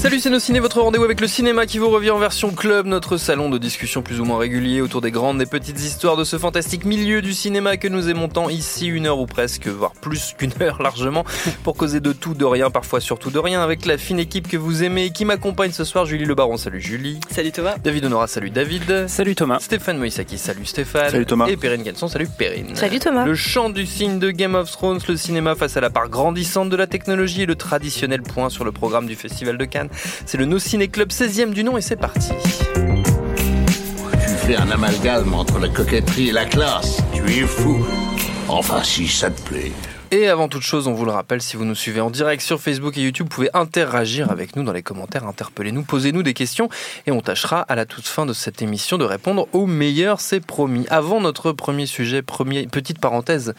Salut c'est nos ciné, votre rendez-vous avec le cinéma qui vous revient en version club, notre salon de discussion plus ou moins régulier autour des grandes et petites histoires de ce fantastique milieu du cinéma que nous aimons tant ici, une heure ou presque, voire plus qu'une heure largement, pour causer de tout, de rien, parfois surtout de rien, avec la fine équipe que vous aimez et qui m'accompagne ce soir, Julie Le Baron, salut Julie. Salut Thomas. David Honora, salut David. Salut Thomas. Stéphane Moïsaki, salut Stéphane. Salut Thomas. Et Perrine Ganson, salut Perrine. Salut Thomas. Le chant du signe de Game of Thrones, le cinéma face à la part grandissante de la technologie et le traditionnel point sur le programme du Festival de Cannes. C'est le No Ciné Club 16e du nom et c'est parti. Tu fais un amalgame entre la coquetterie et la classe? Tu es fou. Enfin, si ça te plaît. Et avant toute chose, on vous le rappelle, si vous nous suivez en direct sur Facebook et YouTube, vous pouvez interagir avec nous dans les commentaires, interpellez-nous, posez-nous des questions et on tâchera à la toute fin de cette émission de répondre au meilleur, c'est promis. Avant notre premier sujet, premier, petite parenthèse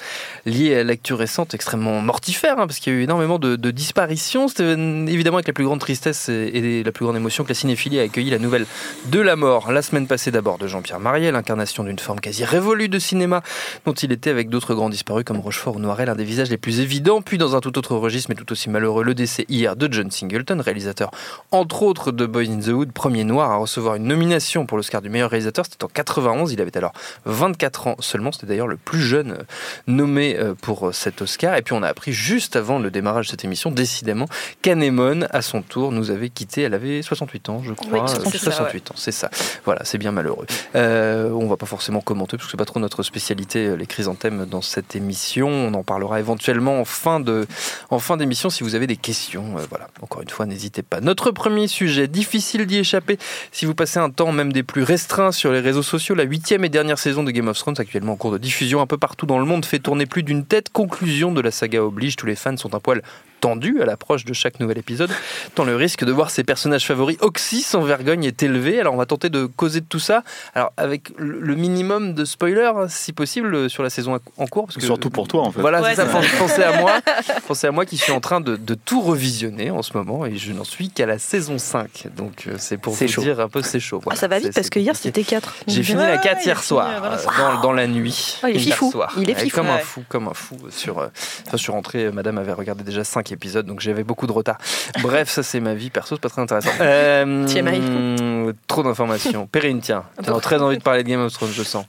liée à l'actu récente extrêmement mortifère, hein, parce qu'il y a eu énormément de, disparitions. C'était évidemment avec la plus grande tristesse et, et la plus grande émotion que la cinéphilie a accueilli la nouvelle de la mort la semaine passée d'abord de Jean-Pierre Mariel, l'incarnation d'une forme quasi révolue de cinéma dont il était avec d'autres grands disparus comme Rochefort ou Noiret, l'un des visages les plus évidents, puis dans un tout autre registre, mais tout aussi malheureux, le décès hier de John Singleton, réalisateur entre autres de Boys in the Hood, premier noir à recevoir une nomination pour l'Oscar du meilleur réalisateur, c'était en 91, il avait alors 24 ans seulement, c'était d'ailleurs le plus jeune euh, nommé euh, pour euh, cet Oscar, et puis on a appris juste avant le démarrage de cette émission, décidément, qu'Anemone, à son tour, nous avait quitté, elle avait 68 ans, je crois, Oui, c'est ça, 68 ans, c'est ça, voilà, c'est bien malheureux. Euh, on va pas forcément commenter, parce que c'est pas trop notre spécialité, les chrysanthèmes dans cette émission, on en parlera éventuellement en fin de, en fin d'émission si vous avez des questions. Euh, voilà, encore une fois, n'hésitez pas. Notre premier sujet, difficile d'y échapper si vous passez un temps même des plus restreints sur les réseaux sociaux. La huitième et dernière saison de Game of Thrones, actuellement en cours de diffusion un peu partout dans le monde, fait tourner plus d'une tête. Conclusion de la saga oblige, tous les fans sont un poil tendus à l'approche de chaque nouvel épisode, tant le risque de voir ses personnages favoris oxy sans vergogne est élevé. Alors on va tenter de causer de tout ça, alors avec le minimum de spoilers, si possible, sur la saison en cours. Parce que, Surtout pour toi, en fait. Voilà, Ouais, c'est ça. Pensez à moi. Pensez à moi qui suis en train de, de tout revisionner en ce moment et je n'en suis qu'à la saison 5. Donc euh, c'est pour vous chaud. dire un peu c'est chaud. Ah, ça va vite parce que hier c'était 4. J'ai fini la 4 hier soir, voilà. euh, dans, dans la nuit. Ah, il est fifou. soir. Il est Ouais, fifou, Comme un ouais. fou, comme un fou. Sur, euh, enfin, je suis rentré, euh, madame avait regardé déjà 5 épisodes, donc j'avais beaucoup de retard. Bref, ça c'est ma vie perso, c'est pas très intéressant. Euh, TMI. trop d'informations. Perrine, tiens, tu as très envie de parler de Game of Thrones, je sens.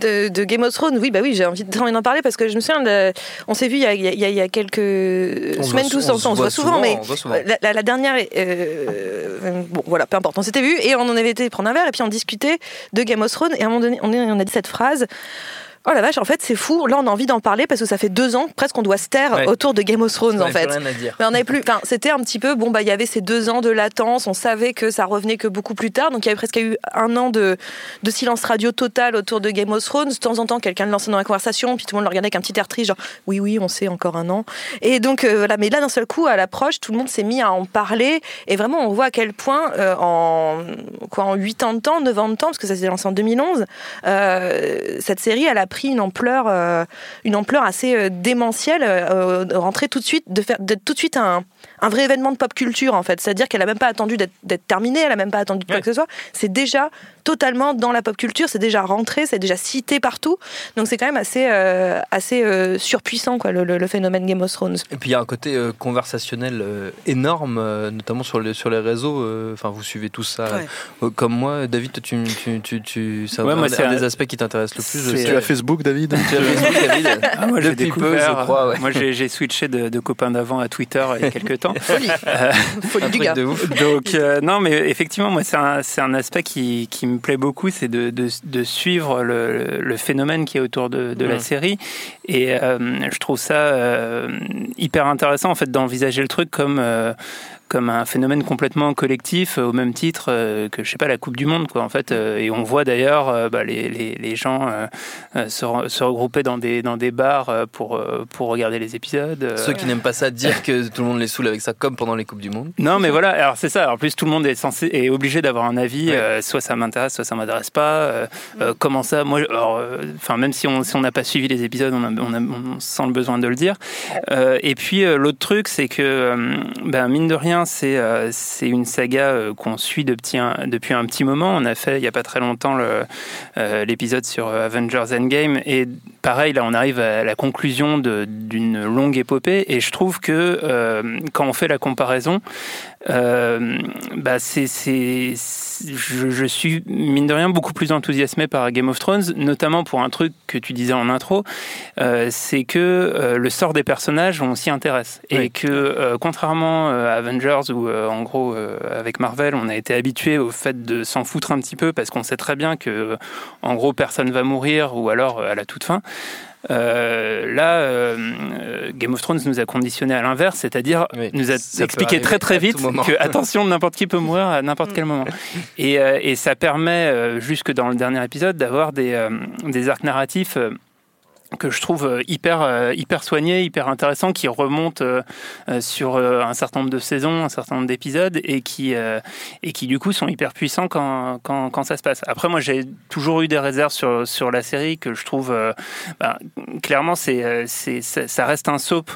De, de Game of Thrones, oui, bah oui, j'ai envie d'en parler parce que je me souviens, de- on s'est vu il y a, il y a- il y a quelques semaines tous on ensemble, se on se voit souvent, mais voit souvent. la, la- la dernière, euh, bon voilà, peu importe, on s'était vu et on en avait été prendre un verre et puis on discutait de Game of Thrones et à un moment donné, on a dit cette phrase. Oh la vache, en fait, c'est fou. Là, on a envie d'en parler parce que ça fait deux ans presque qu'on doit se taire Ouais. autour de Game of Thrones, On en fait. plus rien à dire. Mais on avait plus. Enfin, c'était un petit peu. Bon, bah, il y avait ces deux ans de latence. On savait que ça revenait que beaucoup plus tard. Donc, il y avait presque eu un an de, de silence radio total autour de Game of Thrones. De temps en temps, quelqu'un le lançait dans la conversation, puis tout le monde le regardait avec un petit air triste, genre oui, oui, on sait encore un an. Et donc, euh, voilà. Mais là, d'un seul coup, à l'approche, tout le monde s'est mis à en parler. Et vraiment, on voit à quel point, euh, en quoi, en 8 ans de temps, 9 ans de temps, parce que ça s'est lancé en 2011, euh, cette série, elle a pris une ampleur, euh, une ampleur assez euh, démentielle, euh, de rentrer tout de suite, de faire d'être tout de suite un, un vrai événement de pop culture en fait. C'est-à-dire qu'elle a même pas attendu d'être terminée, elle a même pas attendu de quoi Ouais. que ce soit. C'est déjà totalement dans la pop culture, c'est déjà rentré, c'est déjà cité partout. Donc c'est quand même assez, euh, assez euh, surpuissant quoi, le, le- le phénomène Game of Thrones. Et puis il y a un côté euh, conversationnel euh, énorme, euh, notamment sur les, sur les réseaux. euh, Enfin, vous suivez tout ça Ouais. euh, comme moi. David, tu, tu, tu, tu- c'est un, Ouais, moi, un- c'est un un- des aspects qui t'intéresse le plus. Tu as Facebook, David Tu as Facebook, David Ah, moi, j'ai Depuis peu, découvert. je crois. ouais. Moi, j'ai j'ai switché de, de copain d'avant à Twitter il y a quelques temps. Folie, Euh, folie du gars. de ouf. Donc euh, non, mais effectivement, moi c'est un, un aspect qui, qui me plaît beaucoup, c'est de, de, de suivre le, le phénomène qui est autour de, de la série, et euh, je trouve ça euh, hyper intéressant en fait d'envisager le truc comme comme un phénomène complètement collectif, au même titre que je sais pas la Coupe du Monde, quoi. En fait, et on voit d'ailleurs bah, les, les, les, gens se, se, regrouper dans des dans des bars pour pour regarder les épisodes. Ceux qui n'aiment pas ça dire que tout le monde les saoule avec ça, comme pendant les coupes du monde. Non, mais voilà. Alors c'est ça. En plus, tout le monde est censé est obligé d'avoir un avis. soit ça m'intéresse, soit ça m'intéresse pas. comment ça Moi, enfin même si on si on n'a pas suivi les épisodes, on, a, on, a, on, sent le besoin de le dire. et puis l'autre truc, c'est que ben, mine de rien, c'est euh, c'est une saga euh, qu'on suit depuis un, depuis un petit moment. On a fait il n'y a pas très longtemps euh, l'épisode sur Avengers Endgame et pareil là on arrive à la conclusion d'une longue épopée et je trouve que quand on fait la comparaison, bah c'est je, je, suis mine de rien beaucoup plus enthousiasmé par Game of Thrones, notamment pour un truc que tu disais en intro, c'est que le sort des personnages on s'y intéresse et que contrairement à Avengers où en gros avec Marvel on a été habitué au fait de s'en foutre un petit peu parce qu'on sait très bien que en gros personne va mourir ou alors à la toute fin. Euh, là, euh, Game of Thrones nous a conditionné à l'inverse, c'est-à-dire nous a expliqué très très vite que attention, n'importe qui peut mourir à n'importe quel moment. Et, euh, et, ça permet, jusque dans le dernier épisode, d'avoir des, des arcs narratifs que je trouve euh, hyper euh, hyper soigné, hyper intéressant, qui remonte euh, sur un certain nombre de saisons, un certain nombre d'épisodes, et qui et qui du coup sont hyper puissants quand, quand, quand ça se passe. Après, moi, j'ai toujours eu des réserves sur sur la série que je trouve bah, clairement c'est c'est ça reste un soap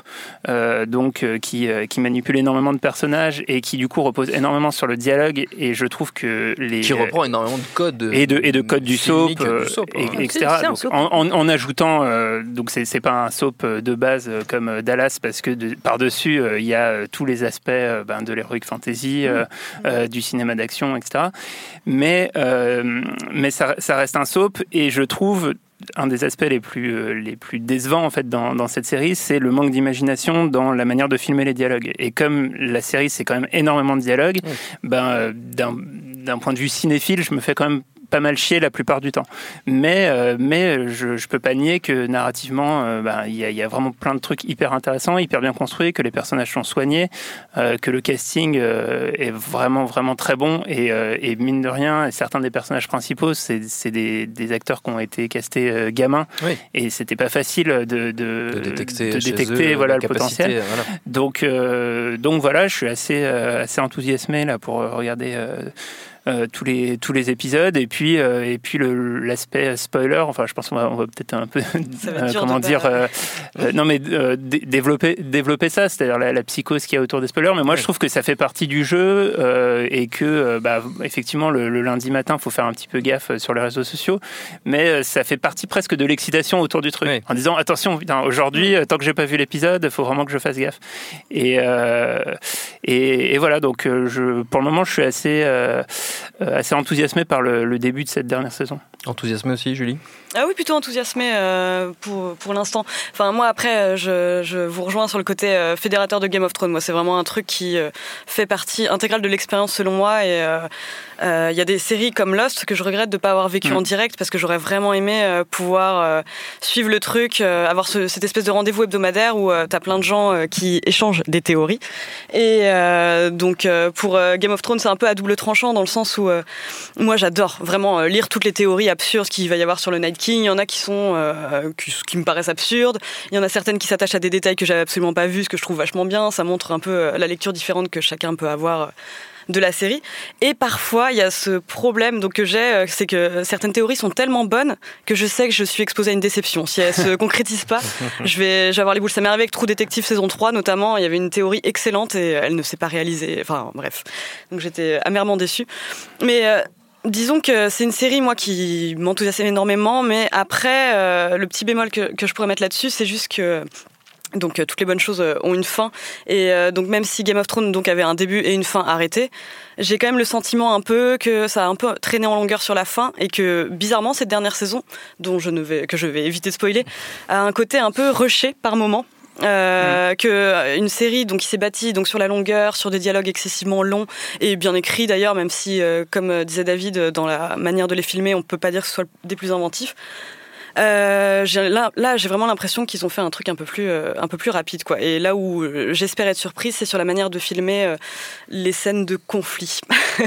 donc qui qui manipule énormément de personnages et qui du coup repose énormément sur le dialogue et je trouve que les qui reprend énormément de codes et de et de codes du soap, et, hein. etc. Donc, en, en, ajoutant euh, donc c'est pas un soap euh, de base euh, comme Dallas parce que par-dessus il y a tous les aspects ben, de l'heroic fantasy, mmh. du cinéma d'action, etc. Mais, mais ça, ça, reste un soap et je trouve un des aspects les plus, les plus décevants en fait dans, dans cette série, c'est le manque d'imagination dans la manière de filmer les dialogues. Et comme la série c'est quand même énormément de dialogues, ben d'un point de vue cinéphile, je me fais quand même pas mal chier la plupart du temps. Mais, euh, mais je, je peux pas nier que narrativement, euh, bah, il y, a, y, a vraiment plein de trucs hyper intéressants, hyper bien construits, que les personnages sont soignés, euh, que le casting est vraiment, vraiment très bon. Et, et mine de rien, certains des personnages principaux, c'est des, des, acteurs qui ont été castés gamins. Et c'était pas facile de, de, de détecter, de détecter voilà, le potentiel. Donc, donc voilà, je suis assez, assez enthousiasmé là, pour regarder euh, tous les tous les épisodes. Et puis euh, et puis l'aspect spoiler enfin je pense qu'on va, on va peut-être un peu euh, comment dire non mais développer développer ça c'est-à-dire la, psychose qu'il y a autour des spoilers. Mais moi je trouve que ça fait partie du jeu et que bah, effectivement le, lundi matin faut faire un petit peu gaffe sur les réseaux sociaux. Mais ça fait partie presque de l'excitation autour du truc. En disant attention aujourd'hui tant que j'ai pas vu l'épisode faut vraiment que je fasse gaffe. Et et, et, voilà. Donc je pour le moment je suis assez euh, assez enthousiasmé par le, début de cette dernière saison. Enthousiasmé aussi, Julie? Ah oui, plutôt enthousiasmé euh, pour, pour l'instant. Enfin, moi, après, euh, je, je, vous rejoins sur le côté fédérateur de Game of Thrones. Moi, c'est vraiment un truc qui fait partie intégrale de l'expérience selon moi. Et il y a des séries comme Lost que je regrette de ne pas avoir vécu en mm. direct parce que j'aurais vraiment aimé pouvoir suivre le truc, avoir cette espèce de rendez-vous hebdomadaire où tu as plein de gens qui échangent des théories. Et donc, pour Game of Thrones, c'est un peu à double tranchant dans le sens où moi, j'adore vraiment lire toutes les théories absurdes qu'il va y avoir sur le Night King. Il y en a qui sont euh, qui, me paraissent absurdes. Il y en a certaines qui s'attachent à des détails que j'avais absolument pas vus, ce que je trouve vachement bien. Ça montre un peu euh, la lecture différente que chacun peut avoir euh, de la série. Et parfois, il y a ce problème donc que j'ai, c'est que certaines théories sont tellement bonnes que je sais que je suis exposée à une déception. Si elles se concrétisent pas, je vais, je vais avoir les boules. Ça m'est arrivé avec True Detective saison 3 notamment. Il y avait une théorie excellente et elle ne s'est pas réalisée. Enfin, bref. Donc j'étais amèrement déçue. Mais Disons que c'est une série, moi, qui m'enthousiasme énormément, mais après, euh, le petit bémol que, que je pourrais mettre là-dessus, c'est juste que donc euh, toutes les bonnes choses euh, ont une fin. Et donc même si Game of Thrones donc avait un début et une fin arrêtée, j'ai quand même le sentiment un peu que ça a un peu traîné en longueur sur la fin et que bizarrement cette dernière saison dont je ne vais que je vais éviter de spoiler a un côté un peu rushé par moment euh, que euh, une série donc qui s'est bâtie donc sur la longueur, sur des dialogues excessivement longs et bien écrits d'ailleurs, même si, euh, comme disait David, dans la manière de les filmer, on peut pas dire que ce soit des plus inventifs. Euh, là, là j'ai vraiment l'impression qu'ils ont fait un truc un peu plus, euh, un peu plus rapide. Quoi. Et là où euh, j'espère être surprise, c'est sur la manière de filmer euh, les scènes de conflit.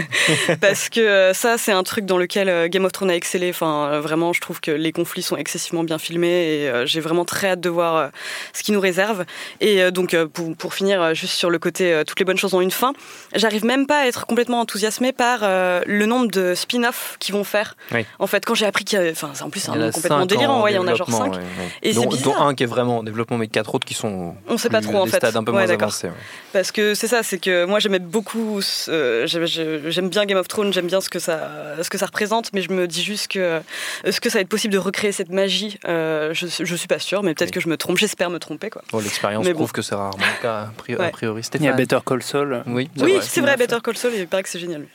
Parce que ça, c'est un truc dans lequel Game of Thrones a excellé. Enfin, vraiment, je trouve que les conflits sont excessivement bien filmés et j'ai vraiment très hâte de voir ce qui nous réserve. Et donc, pour, pour finir, juste sur le côté toutes les bonnes choses ont une fin, j'arrive même pas à être complètement enthousiasmée par le nombre de spin-offs qu'ils vont faire. Oui. En fait, quand j'ai appris qu'il y avait. Enfin, en plus, c'est un nombre complètement délirant. Il y en a genre développement, 5. ouais, ouais. Et c'est dont, un qui est vraiment en développement, mais quatre autres qui sont. On sait pas trop, en fait. stades un peu Ouais, moins d'accord. avancés. ouais. Parce que c'est ça, c'est que moi j'aimais beaucoup, euh, j'aime- bien Game of Thrones, j'aime bien ce que ça, ce que ça représente, mais je me dis juste que est-ce que ça va être possible de recréer cette magie? Euh, je, je suis pas sûre, mais peut-être que je me trompe, j'espère me tromper quoi. Bon, L'expérience Mais bon. prouve que c'est rarement le cas, a priori. Ouais. Il y a. Better Call Saul. Oui, Oui, c'est vrai, Better Call Saul, il paraît que c'est génial.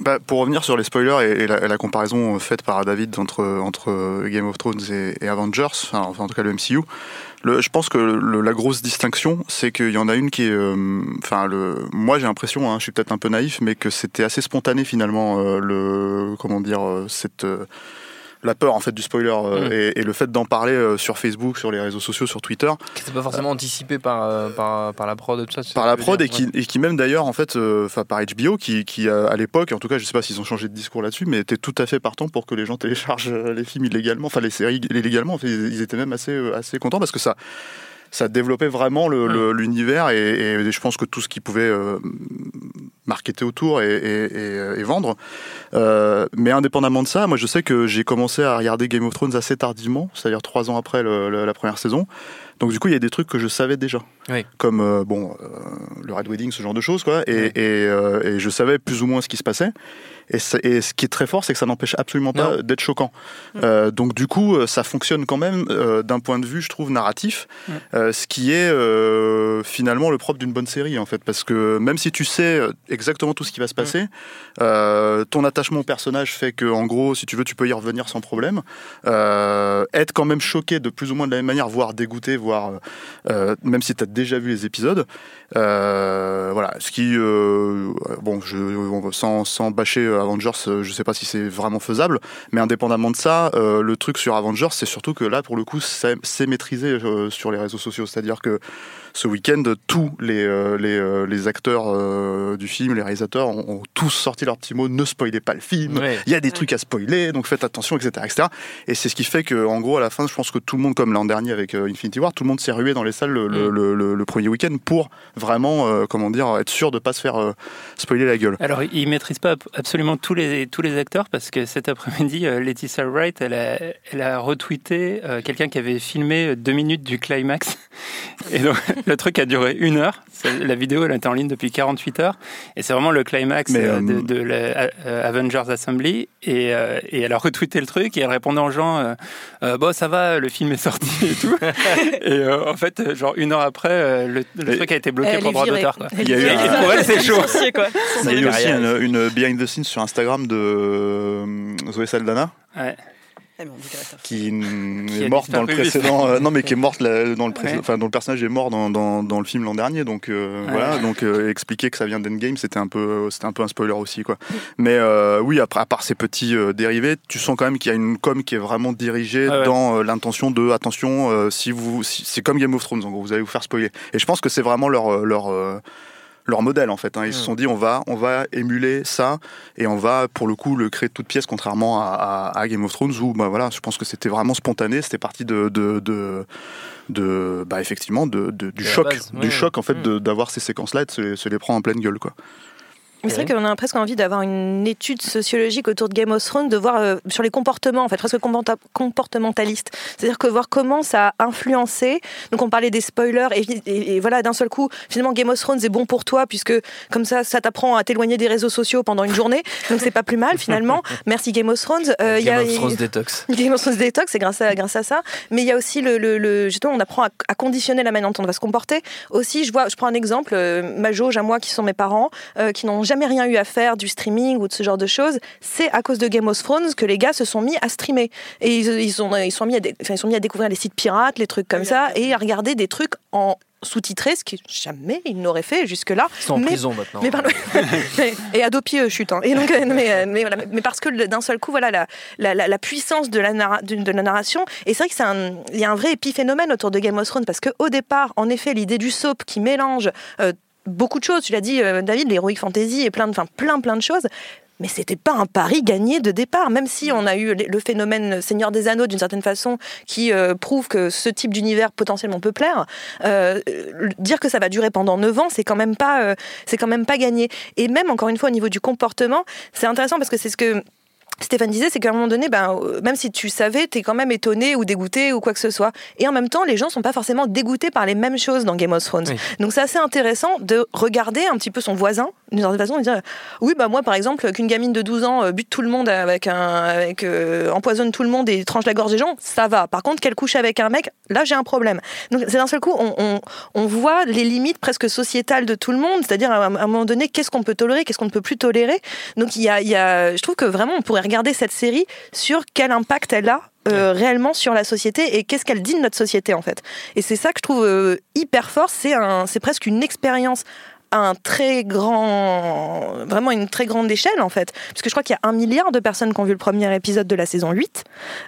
Bah, pour revenir sur les spoilers et, la, comparaison faite par David entre, entre Game of Thrones et, Avengers, enfin, en tout cas le MCU, je pense que la grosse distinction, c'est qu'il y en a une qui est, euh, enfin, moi j'ai l'impression, hein, je suis peut-être un peu naïf, mais que c'était assez spontané finalement euh, le, comment dire, euh, cette euh, la peur en fait du spoiler euh, Mm. et, et le fait d'en parler euh, sur Facebook, sur les réseaux sociaux, sur Twitter, Qui n'était pas forcément anticipé par, euh, par, par la prod et tout ça. par la prod et qui, et qui même d'ailleurs en fait enfin par HBO qui, qui à l'époque en tout cas je sais pas s'ils ont changé de discours là-dessus mais était tout à fait partant pour que les gens téléchargent les films illégalement enfin les séries illégalement En fait, ils, étaient même assez assez contents parce que ça ça développait vraiment le- le- l'univers et, et je pense que tout ce qui pouvait euh, marketer autour et, et vendre. Euh, mais indépendamment de ça, moi je sais que j'ai commencé à regarder Game of Thrones assez tardivement, c'est-à-dire trois ans après la première saison. Donc du coup, il y a des trucs que je savais déjà, Oui. comme euh, bon euh, le Red Wedding, ce genre de choses, quoi. Et, et, euh, et je savais plus ou moins ce qui se passait. Et, ce qui est très fort, c'est que ça n'empêche absolument pas Non. d'être choquant. Euh, donc du coup, ça fonctionne quand même euh, d'un point de vue, je trouve, narratif, euh, ce qui est euh, finalement le propre d'une bonne série, en fait, parce que même si tu sais exactement tout ce qui va se passer, euh, ton attachement au personnage fait que, en gros, si tu veux, tu peux y revenir sans problème. Euh, être quand même choqué de plus ou moins de la même manière, voire dégoûté, voire euh, même si tu as déjà vu les épisodes. Euh, voilà, ce qui, euh, bon, je, sans, sans bâcher euh, Avengers, euh, je sais pas si c'est vraiment faisable, mais indépendamment de ça, euh, le truc sur Avengers, c'est surtout que là, pour le coup, c'est maîtrisé euh, sur les réseaux sociaux. C'est-à-dire que ce week-end, tous les, euh, les, euh, les acteurs euh, du film, les réalisateurs, ont, ont tous sorti leur petit mot ne spoilez pas le film, Ouais. il y a des trucs à spoiler, donc faites attention, etc. etc. Et c'est ce qui fait que, en gros, à la fin, je pense que tout le monde, comme l'an dernier avec euh, Infinity War, tout le monde s'est rué dans les salles le, le- Mm. le- le- le premier week-end pour vraiment, euh, comment dire, être sûr de pas se faire euh, spoiler la gueule. Alors, ils maîtrisent pas absolument tous les, tous les acteurs parce que cet après-midi, euh, Laetitia Wright, elle a, elle a retweeté euh, quelqu'un qui avait filmé deux minutes du climax. Et donc, le truc a duré une heure. La vidéo, elle était en ligne depuis 48 heures. Et c'est vraiment le climax Mais, euh, euh, de, de la euh, Avengers Assembly. Et, euh, et elle a retweeté le truc et elle répondait aux gens euh, Euh, Bon, ça va, le film est sorti et tout. et euh, en fait, genre une heure après, le, truc a été bloqué pour droit d'auteur. Il y a eu un- pour elle, c'est chaud. Il y a eu aussi une, une behind the scenes sur Instagram de Zoé Saldana. Ouais. Ah, qui, est morte dans le précédent euh, non mais qui est morte dans le précédent Ouais. enfin dont le personnage est mort dans, dans, dans le film l'an dernier donc euh, Ouais. voilà donc euh, expliquer que ça vient d'Endgame c'était un peu c'était un peu un spoiler aussi quoi mais euh, oui après à part ces petits euh, dérivés tu sens quand même qu'il y a une com qui est vraiment dirigée ouais. dans euh, l'intention de attention euh, si vous si- c'est comme Game of Thrones en gros vous allez vous faire spoiler et je pense que c'est vraiment leur leur euh, leur modèle en fait. hein. Ils se sont dit on va on va émuler ça et on va pour le coup le créer de toutes pièces contrairement à, à- à Game of Thrones où bah voilà je pense que c'était vraiment spontané c'était parti de de, de de bah effectivement de, du choc base, ouais, du ouais. choc en fait Mm. de- d'avoir ces séquences là et de se, les- se les prendre en pleine gueule quoi c'est vrai qu'on a presque envie d'avoir une étude sociologique autour de Game of Thrones, de voir euh, sur les comportements, en fait, presque comportementaliste. C'est-à-dire que voir comment ça a influencé. Donc on parlait des spoilers et, et- et voilà, d'un seul coup, finalement Game of Thrones est bon pour toi puisque comme ça, ça t'apprend à t'éloigner des réseaux sociaux pendant une journée. Donc c'est pas plus mal finalement. Merci Game of Thrones. Euh, y Game a- of Thrones Detox. Game of Thrones Detox, c'est grâce à, grâce à ça. Mais il y a aussi le, le, le- justement, on apprend à, à conditionner la manière dont on va se comporter. Aussi, je vois, je prends un exemple, euh, ma jauge à moi, qui sont mes parents, qui n'ont jamais rien eu à faire du streaming ou de ce genre de choses. C'est à cause de Game of Thrones que les gars se sont mis à streamer et ils, ils sont, ils sont mis à, ils sont mis à découvrir les sites pirates, les trucs comme ça, et à regarder des trucs en sous-titré, ce qui jamais ils n'auraient fait jusque-là. Ils sont en mais, prison maintenant. mais, pardon. et Adopi euh, chute. hein. Et donc, euh, mais, euh, mais, voilà, mais parce que d'un seul coup, voilà la, la, la- puissance de la, narra- de, de la narration. Et c'est vrai que c'est un- il y a un vrai épiphénomène autour de Game of Thrones parce que au départ, en effet, l'idée du soap qui mélange euh, beaucoup de choses. Tu l'as dit, euh, David, l'heroic fantasy et plein de, plein, plein de choses. Mais c'était pas un pari gagné de départ, même si on a eu le phénomène Seigneur des Anneaux d'une certaine façon qui euh, prouve que ce type d'univers potentiellement peut plaire. Euh, dire que ça va durer pendant 9 ans, c'est quand même pas, c'est quand même pas gagné. Et même encore une fois au niveau du comportement, c'est intéressant parce que c'est ce que Stéphane disait, c'est qu'à un moment donné, ben, euh, même si tu savais, t'es quand même étonné ou dégoûté ou quoi que ce soit. Et en même temps, les gens sont pas forcément dégoûtés par les mêmes choses dans Game of Thrones. Oui. Donc c'est assez intéressant de regarder un petit peu son voisin d'une certaine façon dire oui bah moi par exemple qu'une gamine de 12 ans euh, bute tout le monde avec un avec euh, empoisonne tout le monde et tranche la gorge des gens ça va. Par contre qu'elle couche avec un mec là j'ai un problème donc c'est d'un seul coup on, on, on voit les limites presque sociétales de tout le monde. C'est-à-dire à un, moment donné qu'est-ce qu'on peut tolérer qu'est-ce qu'on ne peut plus tolérer? Donc il y a, il y a je trouve que vraiment on pourrait regarder cette série sur quel impact elle a euh, réellement sur la société et qu'est-ce qu'elle dit de notre société en fait. Et c'est ça que je trouve euh, hyper fort, c'est un, c'est presque une expérience à un très grand, vraiment une très grande échelle en fait, puisque je crois qu'il y a un milliard de personnes qui ont vu le premier épisode de la saison 8,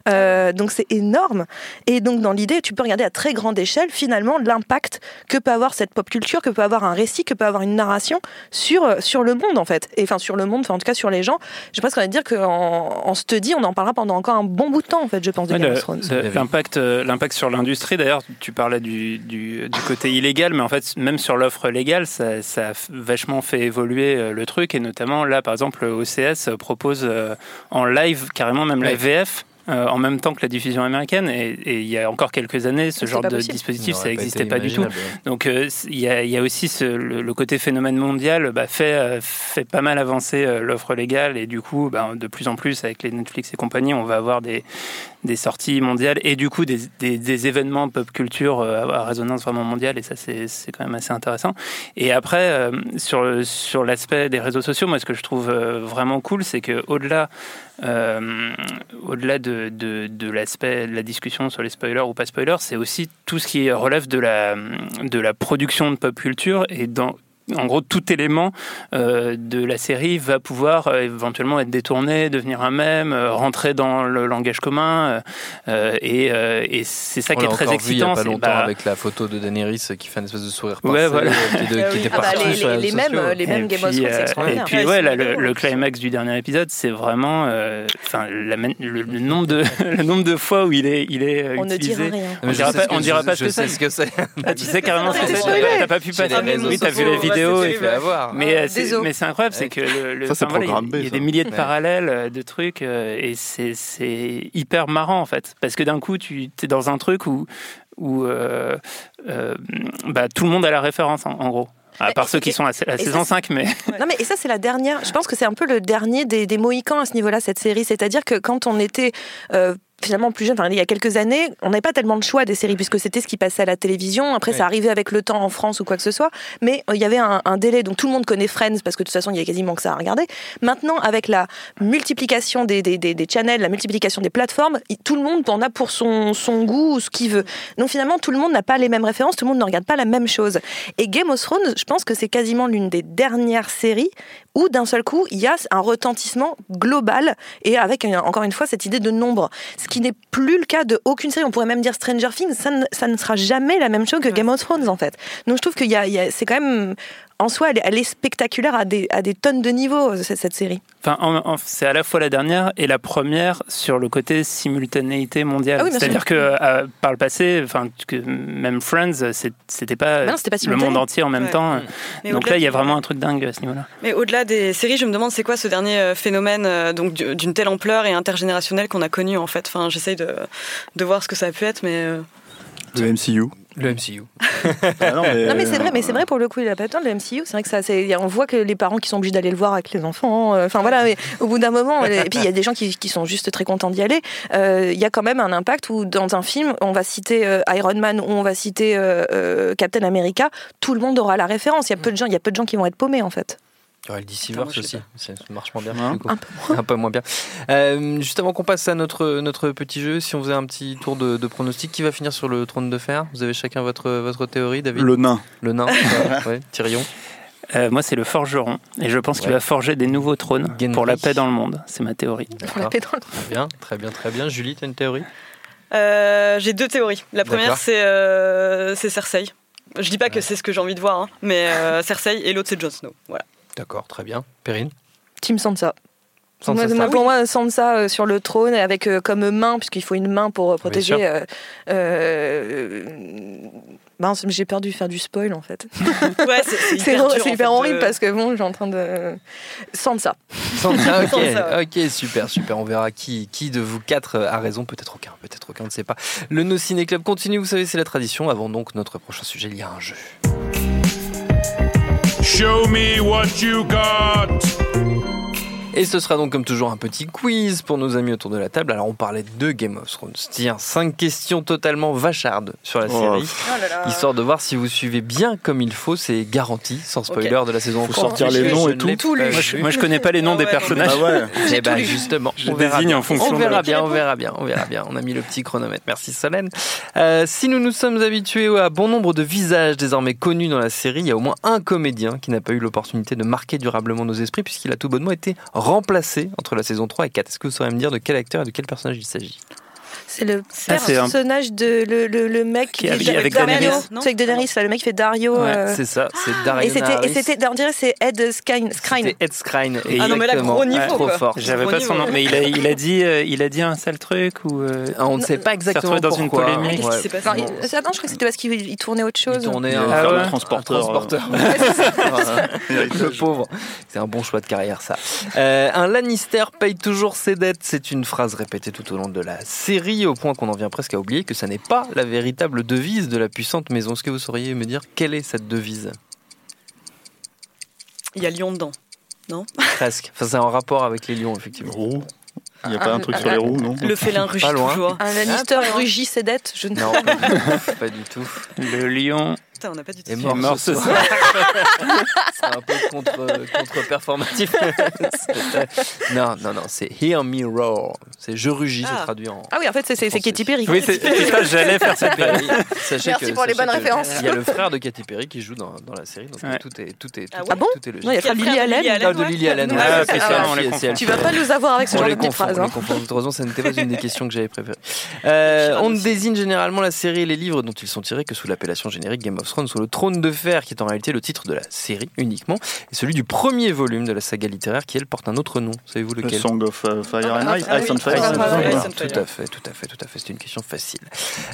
Euh, donc c'est énorme. Et donc dans l'idée, tu peux regarder à très grande échelle finalement l'impact que peut avoir cette pop culture, que peut avoir un récit, que peut avoir une narration sur sur le monde en fait, et enfin sur le monde, enfin en tout cas sur les gens. J'ai presque envie de dire qu'en en study, on en parlera pendant encore un bon bout de temps en fait, je pense de Ouais, Game le- of Thrones. le- L'impact, euh, l'impact sur l'industrie, d'ailleurs, tu parlais du, du, du côté illégal, mais en fait, même sur l'offre légale, ça, ça a vachement fait évoluer euh, le truc. Et notamment, là, par exemple, OCS propose euh, en live, carrément même la. VF. euh, en même temps que la diffusion américaine et, et il y a encore quelques années ce C'est genre de possible. dispositif Ça pas n'existait pas, du tout donc euh, il y, a, il y a aussi ce- le, le côté phénomène mondial bah, fait, euh, fait pas mal avancer euh, l'offre légale et du coup bah, de plus en plus avec les Netflix et compagnie on va avoir des, des sorties mondiales et du coup des, des, événements pop culture euh, à résonance vraiment mondiale et ça c'est quand même assez intéressant. Et après euh, sur, sur l'aspect des réseaux sociaux moi ce que je trouve euh, vraiment cool c'est que au-delà au-delà de, de, de l'aspect de la discussion sur les spoilers ou pas spoilers, c'est aussi tout ce qui relève de la, de la production de pop culture et dans en gros, tout élément euh, de la série va pouvoir euh, éventuellement être détourné, devenir un mème, euh, rentrer dans le langage commun, euh, et, euh, et c'est ça On qui est l'a très encore vu il y a excitant. pas longtemps bah, avec la photo de Daenerys qui fait une espèce de sourire Ouais, pincé, voilà. qui, de- Ah qui était Ah bah, partout les- sur les- les mêmes, les mêmes et Game of puis, Thrones, euh. Et puis Ouais, ouais, c'est là, le, climax du dernier épisode, c'est vraiment, euh, enfin, le, le nombre de le nombre de fois où il est, il est On ne utilisé. dira rien. On je dira pas, ce que- c'est. ce que c'est. Ah, tu sais carrément ce que c'est. T'as pas pu passer. Oui, t'as vu la vidéo. Restez et- fait avoir. Mais, euh, c'est- désolé. mais c'est incroyable, c'est que le, le- Ça, enfin, voilà, il y a- il y a B, des milliers de Ouais. parallèles euh, de trucs euh, et c'est hyper marrant en fait parce que d'un coup tu es dans un truc où où euh, euh, bah, tout le monde a la référence en, en gros. À part ceux qui sont à, la ça, saison c'est- 5, mais Non mais et ça c'est la dernière. Je pense que c'est un peu le dernier des, des Mohicans à ce niveau-là cette série. C'est-à-dire que quand on était euh, finalement plus jeune, enfin il y a quelques années, on n'avait pas tellement de choix des séries puisque c'était ce qui passait à la télévision. Après ça arrivait avec le temps en France ou quoi que ce soit, mais euh, il y avait un, un délai. Donc tout le monde connaît Friends parce que de toute façon il y a quasiment que ça à regarder. Maintenant avec la multiplication des, des, des, des channels, la multiplication des plateformes, tout le monde en a pour son, son goût ou ce qu'il veut. Donc finalement tout le monde n'a pas les mêmes références, tout le monde ne regarde pas la même chose. Et Game of Thrones, je pense que c'est quasiment l'une des dernières séries où d'un seul coup, il y a un retentissement global et avec euh, encore une fois cette idée de nombre. Ce qui n'est plus le cas de aucune série. On pourrait même dire Stranger Things, ça ne, sera jamais la même chose que Game of Thrones en fait. Donc je trouve a- c'est quand même en soi, elle, est- elle est spectaculaire à des, à des tonnes de niveaux cette, cette série. Enfin, en- en- c'est à la fois la dernière et la première sur le côté simultanéité mondiale. Ah oui, C'est-à-dire que euh, par le passé, enfin, que même Friends, c'était pas, non, pas le monde entier en même Ouais. temps. Mais Donc là, il y a vraiment un truc dingue à ce niveau-là. Mais au-delà des séries, je me demande c'est quoi ce dernier euh, phénomène euh, donc du- d'une telle ampleur et intergénérationnelle qu'on a connu en fait? Enfin, j'essaye de, de voir ce que ça a pu être, mais euh, Le MCU. Le MCU. Ah non, mais, Non mais c'est vrai, mais c'est vrai pour le coup, il a pas le MCU. C'est vrai que ça, on voit que les parents qui sont obligés d'aller le voir avec les enfants. euh, Enfin voilà, mais au bout d'un moment, et puis il y a des gens qui, qui sont juste très contents d'y aller. euh, Il y a quand même un impact où dans un film, on va citer euh, Iron Man ou on va citer euh, euh, Captain America, tout le monde aura la référence. Il y a peu de gens, il y a peu de gens qui vont être paumés en fait. Il y aurait le Putain, moi, Deceivers je aussi, ça marche moins bien. Hein du coup. un, peu moins bien. Euh, juste avant qu'on passe à notre, notre petit jeu, si on faisait un petit tour de, de pronostic, qui va finir sur le trône de fer? Vous avez chacun votre, votre théorie, David? Le nain. Le nain, ouais, ouais, Tyrion. Euh, moi, c'est le forgeron. Et je pense qu'il Ouais. va forger des nouveaux trônes Gendry. pour la paix dans le monde. C'est ma théorie. Pour la paix dans le- Très bien, très bien, très bien. Julie, tu as une théorie? Euh, J'ai deux théories. La première, c'est euh, Cersei. Je dis pas que c'est ce que j'ai envie de voir, hein, mais euh, Cersei et l'autre, c'est Jon Snow. Voilà. D'accord, très bien. Perrine Team Sansa. Sansa Moi, pour moi, Sansa euh, sur le trône avec euh, comme main, puisqu'il faut une main pour euh, protéger. euh, euh, mais j'ai peur de faire du spoil en fait. Ouais, c'est hyper, dur, c'est en hyper fait, horrible de- parce que bon, j'ai en train de. Sansa. Sansa, ok, Sansa, ok, super, super. On verra qui, qui de vous quatre a raison, peut-être aucun, peut-être aucun, on ne sait pas. Le No Ciné Club continue, vous savez, c'est la tradition. Avant donc notre prochain sujet, il y a un jeu. Show me what you got. Et ce sera donc comme toujours un petit quiz pour nos amis autour de la table. Alors on parlait de Game of Thrones. Tiens, cinq questions totalement vachardes sur la Oh, série. Oh là là. Histoire de voir si vous suivez bien comme il faut, c'est garanti, sans spoiler de la saison. Faut sortir les noms et tout. Moi, je, moi, je connais pas les noms Ah des personnages. Ah ouais. Eh ben justement, Je on verra désigne bien. en fonction On de- verra bien, on verra bien, on verra bien. On a mis le petit chronomètre. Merci Solène. Euh, si nous nous sommes habitués à bon nombre de visages désormais connus dans la série, il y a au moins un comédien qui n'a pas eu l'opportunité de marquer durablement nos esprits puisqu'il a tout bonnement été remplacé entre la saison 3 et 4. Est-ce que vous saurez me dire de quel acteur et de quel personnage il s'agit? C'est le Ah, c'est un- personnage de le, le, le mec Qui est habillé avec Dario. Daenerys, non C'est avec Daenerys, là, le mec qui fait Dario. Ouais, euh, C'est ça, c'est Dario et c'était, on dirait c'est Ed Skine. Skine. C'était Ed Skrein. Ah non, mais là, gros niveau, trop quoi. fort. J'avais pas son nom, mais il a, il a dit, euh, il a dit un sale truc ou. euh, Ah, On ne sait pas exactement dans une polémique. Qu'est-ce qui s'est passé Non, il- c'est- attends, je crois que c'était parce qu'il il tournait autre chose. Il tournait un, Ah faire ouais. le transporteur. un transporteur. Le pauvre. C'est un bon choix de carrière, ça. Un Lannister paye toujours ses dettes. C'est une phrase répétée tout au long de la série, au point qu'on en vient presque à oublier que ça n'est pas la véritable devise de la puissante maison. Est-ce que vous sauriez me dire quelle est cette devise? Il y a Lyon dedans. Presque. Enfin, c'est en rapport avec les lions, effectivement. Roux. Il n'y a Ah, pas un truc sur les roues, non? Le félin rugit toujours. Un Lannister rugit ses dettes. Je ne Non, pas du tout. Le lion Putain, on n'a pas du tout. suivi. mort, mort ce soir. c'est un peu contre, contre-performatif. C'est- non, non, non, c'est Hear Me Roar. C'est Je rugis, c'est Ah. traduit en. Ah oui, en fait, c'est, c'est, c'est Katy Perry. Oui, c'est c'est ça, j'allais faire cette Perry. Sachez Merci que- pour les bonnes références. Il y a le frère de Katy Perry qui joue dans, dans la série, donc Ouais. tout est tout est tout, Ah est- ouais bon tout est logique. Non, il y a Lily frère Allen. Lily Allen, Ah, de. Lily Allen. Ah, c'est c'est c'est- c'est Tu vas pas nous avoir avec ce genre les de petites phrases. on les hein. confond. Heureusement, ça n'était pas une des questions que j'avais préférées. Euh, on ne désigne généralement la série et les livres dont ils sont tirés que sous l'appellation générique Game of Thrones, sous le trône de fer, qui est en réalité le titre de la série uniquement, et celui du premier volume de la saga littéraire, qui elle porte un autre nom. Savez-vous Le lequel Song of euh, Fire and Ice, ah, Ice oui. and Fire. Ice and Tout à fait, tout à fait, tout à fait. C'est une question facile.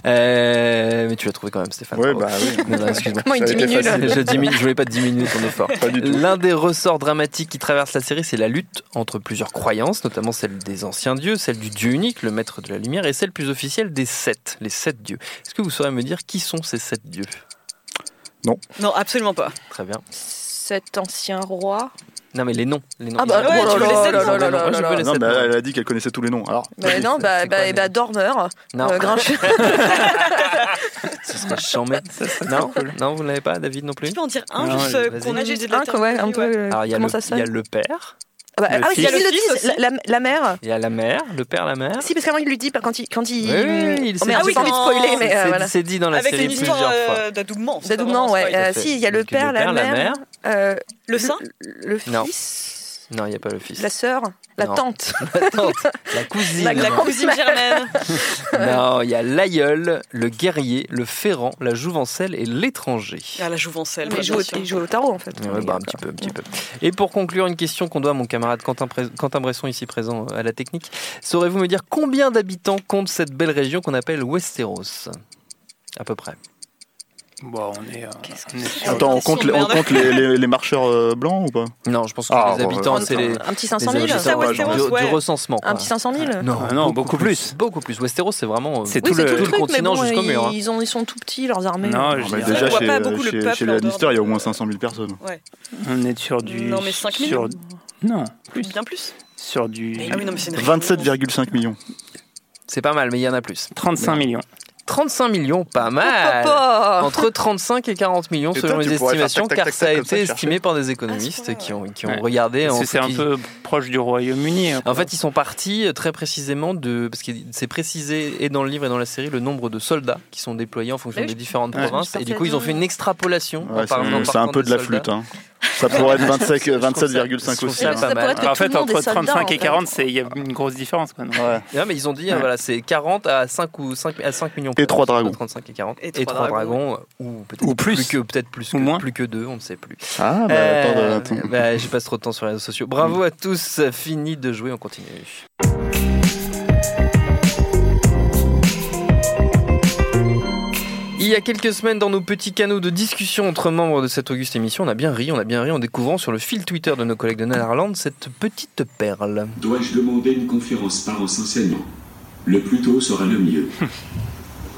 Euh, mais tu l'as trouvé quand même, Stéphane. Bravo. bah oui. Non, non, excuse-moi. Comment il diminue. Je, diminue, je voulais pas diminuer ton effort. Pas du tout. L'un des ressorts dramatiques qui traverse la série, c'est la lutte entre plusieurs croyances, notamment celle des anciens dieux, celle du dieu unique, le maître de la lumière, et celle plus officielle des sept, les sept dieux. Est-ce que vous saurez me dire qui sont ces sept dieux? Non, absolument pas. Très bien. Cet ancien roi. Non, mais les noms. Les noms Ah bah, ouais, oh tu veux là les là sept noms Non, elle a dit qu'elle connaissait tous les noms. Alors, Bah non, bah, bah, bah Dormeur. Non, Euh, Grincheux. ce serait chambé. Non, non, vous ne l'avez pas, David non plus Tu peux en dire un, Non, juste euh, qu'on a juste de Un, ouais, un peu. euh, Alors, il y a, Comment le, ça il y a sonne le père, Ah bah, le ah oui, ils le Le fils disent, aussi. la, la- mère. il y a la mère, le père, la mère. Si, parce qu'avant, il lui dit quand il. Quand il... Oui, oui, il oh s'est merde, dit. j'ai pas envie de spoiler, mais euh, C'est voilà. c'est dit dans la Avec série une histoire plusieurs fois. euh, d'adoubement. un ouais. Euh, si, il y a le père, la mère. euh, Le sein Le fils. Non, il n'y a pas le fils. La sœur. La Non. tante. La tante, la cousine. La- cousine germaine. Non, il y a l'aïeul, le guerrier, le ferrant, la jouvencelle et l'étranger. Ah, la jouvencelle. Il joue, au, sûr. il joue au tarot, en fait. Ouais, bah, un petit peu, un petit peu. Et pour conclure, une question qu'on doit à mon camarade Quentin, Quentin Bresson, ici présent euh, à la technique. Saurez-vous me dire combien d'habitants compte cette belle région qu'on appelle Westeros? À peu près. Bon, on est, euh, on est Attends, on compte, les, on merde. compte les, les- les marcheurs euh, blancs ou pas? Non, je pense que Ah, les habitants, ouais. c'est les, Un petit les 500 000 habitants Ça, Westeros, du, du ouais. recensement. Un quoi. petit 500 000 Non, Ah non, beaucoup plus. Beaucoup plus. Westeros, c'est vraiment. euh, C'est Oui, tout le. tout le le truc, mais continent bon, jusqu'au mur, hein. ils, ont, ils sont tout petits, leurs armées. Non, mais dirais- Déjà, chez, pas beaucoup le chez- peuple chez en les Lannister, il y a au moins 500 000 personnes. on est sur du. Non, mais 5 sur- millions. Non, Bien plus. sur du Ah oui, non, mais c'est une région 27,5 millions. C'est pas mal, mais il y en a plus. 35 millions. 35 millions, pas mal. Entre 35 et 40 millions selon les estimations, tac, tac, car tac, ça a ça, été estimé par des Ah, économistes qui ont, qui ont Ouais. regardé. C'est un peu proche du Royaume-Uni. hein. En fait, ils sont partis euh, très précisément de. Parce que c'est précisé et dans le livre et dans la série le nombre de soldats qui sont déployés en fonction Oui, des différentes Ouais. provinces. Et du coup, ils ont fait une extrapolation. Ouais, c'est c'est un peu de la flûte. Hein. Ça pourrait être 25 Je trouve ça- 27,5 je trouve aussi. ça hein. Ça mal. en fait, entre est soldat, 35 et en fait. 40, c'est- il y a une grosse différence. Quoi. Ouais. Non, mais ils ont dit, euh, Ouais. voilà, c'est 40 à 5 ou 5, à 5 millions. Et trois dragons. 35 et 40. Et Et, trois 3 dragons. dragons. euh, Ou peut-être Ou plus. que, peut-être plus, Ou que, moins. plus que 2, on ne sait plus. Ah, bah, Euh, attends, attends. bah, J'y passe trop de temps sur les réseaux sociaux. Bravo à tous, fini de jouer, on continue. Il y a quelques semaines, dans nos petits canaux de discussion entre membres de cette auguste émission, on a bien ri, on a bien ri en découvrant sur le fil Twitter de nos collègues de Netherlands cette petite perle. Dois-je demander une conférence par enseignant Le plus tôt sera le mieux.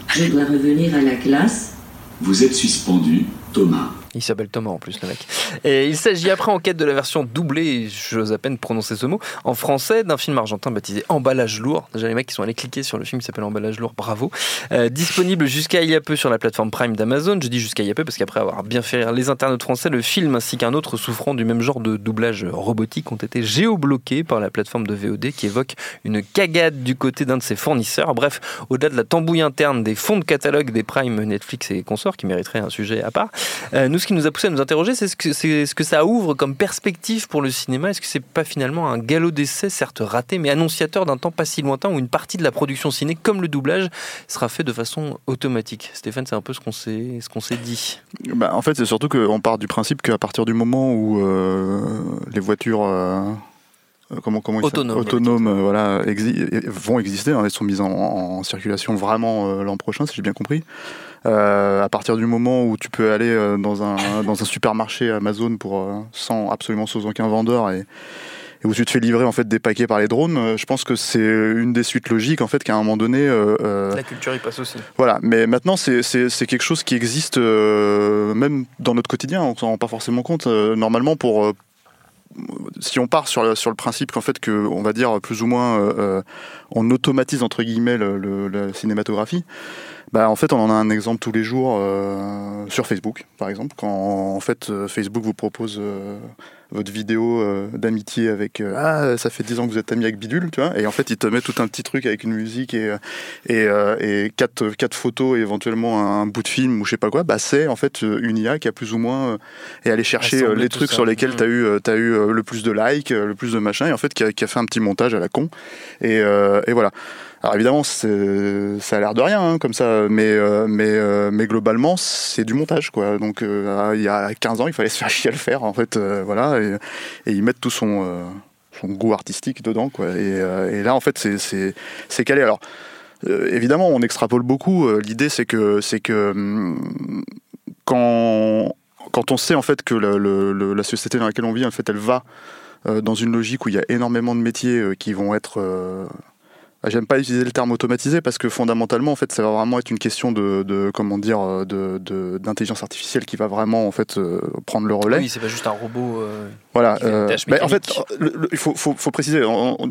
Je dois revenir à la classe. Vous êtes suspendu, Thomas. Il s'appelle Thomas en plus, le mec. Et il s'agit après enquête de la version doublée, j'ose à peine prononcer ce mot, en français d'un film argentin baptisé Emballage lourd. Déjà, les mecs qui sont allés cliquer sur le film qui s'appelle Emballage lourd, bravo. Euh, disponible jusqu'à il y a peu sur la plateforme Prime d'Amazon. Je dis jusqu'à il y a peu parce qu'après avoir bien fait rire les internautes français, le film ainsi qu'un autre souffrant du même genre de doublage robotique ont été géobloqués par la plateforme de VOD qui évoque une cagade du côté d'un de ses fournisseurs. Bref, au-delà de la tambouille interne des fonds de catalogue des Prime, Netflix et consorts qui mériteraient un sujet à part, euh, nous, ce qui nous a poussé à nous interroger, c'est ce que, c'est ce que ça ouvre comme perspective pour le cinéma. Est-ce que c'est pas finalement un galop d'essai, certes raté, mais annonciateur d'un temps pas si lointain où une partie de la production ciné, comme le doublage, sera fait de façon automatique? Stéphane, c'est un peu ce qu'on s'est, dit. Bah, en fait, c'est surtout qu'on part du principe qu'à partir du moment où euh, les voitures euh, euh, comment, comment ils Autonomes. s'appellent autonomes euh, voilà, exi- vont exister, hein, elles sont mises en, en circulation vraiment euh, l'an prochain, si j'ai bien compris. Euh, à partir du moment où tu peux aller euh, dans, un, dans un supermarché Amazon pour, euh, sans absolument sans aucun vendeur et, et où tu te fais livrer en fait des paquets par les drones, euh, je pense que c'est une des suites logiques en fait qu'à un moment donné euh, euh, La culture y passe aussi. voilà, mais maintenant c'est quelque chose qui existe euh, même dans notre quotidien, on s'en rend pas forcément compte. Euh, normalement, pour euh, si on part sur le, sur le principe qu'en fait que on va dire plus ou moins euh, euh, on automatise entre guillemets le, le- la cinématographie, bah en fait on en a un exemple tous les jours euh, sur Facebook par exemple quand en fait euh, Facebook vous propose euh, votre vidéo euh, d'amitié avec ah ça fait 10 ans que vous êtes ami avec bidule tu vois et en fait il te met tout un petit truc avec une musique et et, et quatre, quatre photos et éventuellement un bout de film ou je sais pas quoi. Bah c'est en fait une IA qui a plus ou moins est allé chercher les trucs sur lesquels Mhm. tu as eu t'as eu le plus de likes le plus de machin et en fait qui a, qui a fait un petit montage à la con. Et, et voilà alors évidemment, ça a l'air de rien hein, comme ça, mais euh, mais euh, mais globalement, c'est du montage quoi. Donc euh, il y a 15 ans, il fallait se faire chier à le faire en fait, euh, voilà, et, et ils mettent tout son euh, son goût artistique dedans quoi. Et, euh, et là en fait, c'est c'est calé. Alors évidemment, on extrapole beaucoup. L'idée, c'est que c'est que hum, quand quand on sait en fait que le- le- la société dans laquelle on vit, en fait, elle va dans une logique où il y a énormément de métiers qui vont être ah, J'aime pas utiliser le terme automatisé parce que fondamentalement, en fait, ça va vraiment être une question de, comment dire, euh, de- d'intelligence artificielle qui va vraiment en fait euh, prendre le relais. Oui, c'est pas juste un robot. euh, Voilà. euh, mais en fait, mécanique. le- le- il faut, faut, faut préciser. on- on-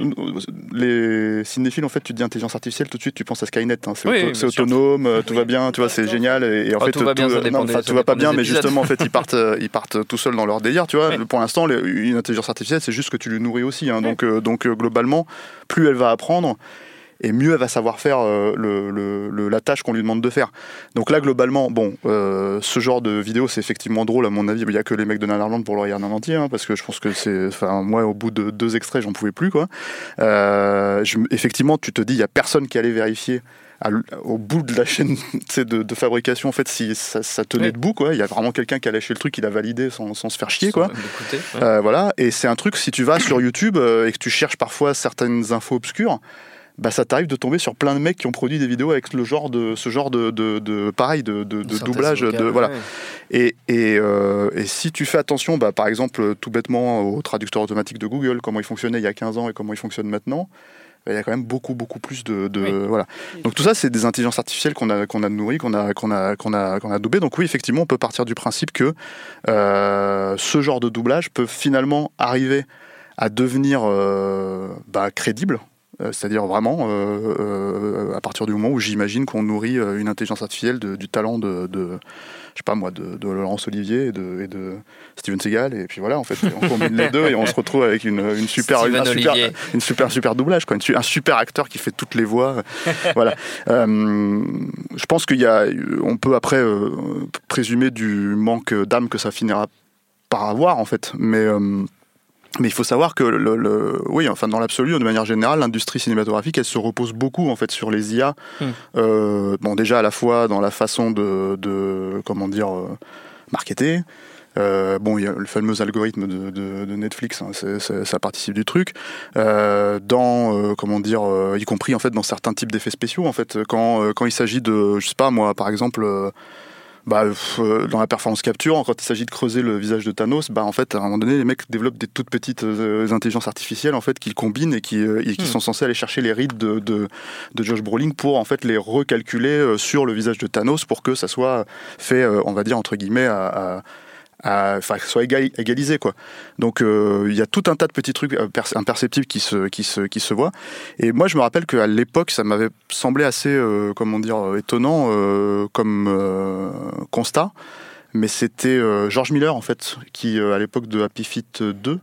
les cinéphiles, en fait, tu dis intelligence artificielle, tout de suite, tu penses à Skynet. hein, c'est Oui, auto- sûr. autonome, euh, tout va bien, tu vois, c'est génial. Et, et en fait, tout va bien, ça dépend non, des- enfin, ça tout va pas bien, mais épisodes. justement, en fait, ils partent, euh, ils partent tout seuls dans leur délire, tu vois. Pour l'instant, une intelligence artificielle, c'est juste que tu lui nourris aussi. hein, donc, euh, donc euh, globalement, plus elle va apprendre et mieux elle va savoir faire euh, le, le- le- la tâche qu'on lui demande de faire. Donc là, globalement, bon, euh, ce genre de vidéo, c'est effectivement drôle à mon avis. Il n'y a que les mecs de Nanarland pour le regarder en entier, hein, parce que je pense que c'est, enfin, moi, au bout de deux extraits, j'en pouvais plus, quoi. Euh, je- effectivement, tu te dis, il y a personne qui allait vérifier. au bout de la chaîne de, de fabrication, en fait, si ça, ça tenait Oui. debout, quoi. Il y a vraiment quelqu'un qui a lâché le truc, il a validé sans, sans se faire chier, quoi. même l'écouter, ouais. Euh, voilà, et c'est un truc, si tu vas sur YouTube euh, et que tu cherches parfois certaines infos obscures, bah ça t'arrive de tomber sur plein de mecs qui ont produit des vidéos avec le genre de ce genre de, de, de- pareil de, de, doublage vocale, de voilà et, et, euh, et si tu fais attention bah, par exemple tout bêtement au traducteur automatique de Google comment il fonctionnait il y a 15 ans et comment il fonctionne maintenant bah, il y a quand même beaucoup beaucoup plus de, de- Oui. voilà. Donc tout ça c'est des intelligences artificielles qu'on a qu'on a nourries qu'on a qu'on a qu'on a qu'on a doublées. Donc oui effectivement on peut partir du principe que euh, ce genre de doublage peut finalement arriver à devenir euh, bah, crédible C'est-à-dire vraiment euh, euh, à partir du moment où j'imagine qu'on nourrit euh, une intelligence artificielle de- du talent de, de- je sais pas moi, de, de Laurence Olivier et de, et de Steven Seagal, et puis voilà, en fait, on combine les deux et on se retrouve avec une, une super, Steven un super, une super, super doublage, quoi, une un super acteur qui fait toutes les voix. voilà. Euh, je pense qu'il y a, on peut après euh, présumer du manque d'âme que ça finira par avoir, en fait, mais. Mais il faut savoir que, le, le- oui, enfin, dans l'absolu, de manière générale, l'industrie cinématographique, elle se repose beaucoup en fait sur les IA. Hmm. Euh, bon, déjà à la fois dans la façon de, de comment dire, euh, marketer. Euh, bon, il y a le fameux algorithme de, de- de Netflix, hein, c'est- c'est- ça participe du truc. Euh, dans, comment dire, y compris en fait dans certains types d'effets spéciaux, en fait, quand quand il s'agit de, je sais pas moi, par exemple. Bah, euh, dans la performance capture, quand il s'agit de creuser le visage de Thanos, bah, en fait, à un moment donné, les mecs développent des toutes petites euh, intelligences artificielles en fait qu'ils combinent et qui, euh, et qui Hmm. sont censées aller chercher les rides de, de, de Josh Brolin pour en fait les recalculer sur le visage de Thanos pour que ça soit fait, on va dire entre guillemets, à- enfin, soit égal- égalisé quoi. Donc euh, il y a tout un tas de petits trucs euh, perce- imperceptibles qui se, qui se, qui se voient. Et moi je me rappelle qu'à l'époque ça m'avait semblé assez, euh, comment dire, euh, étonnant euh, comme constat. Mais c'était George Miller en fait qui à l'époque de Happy Feet 2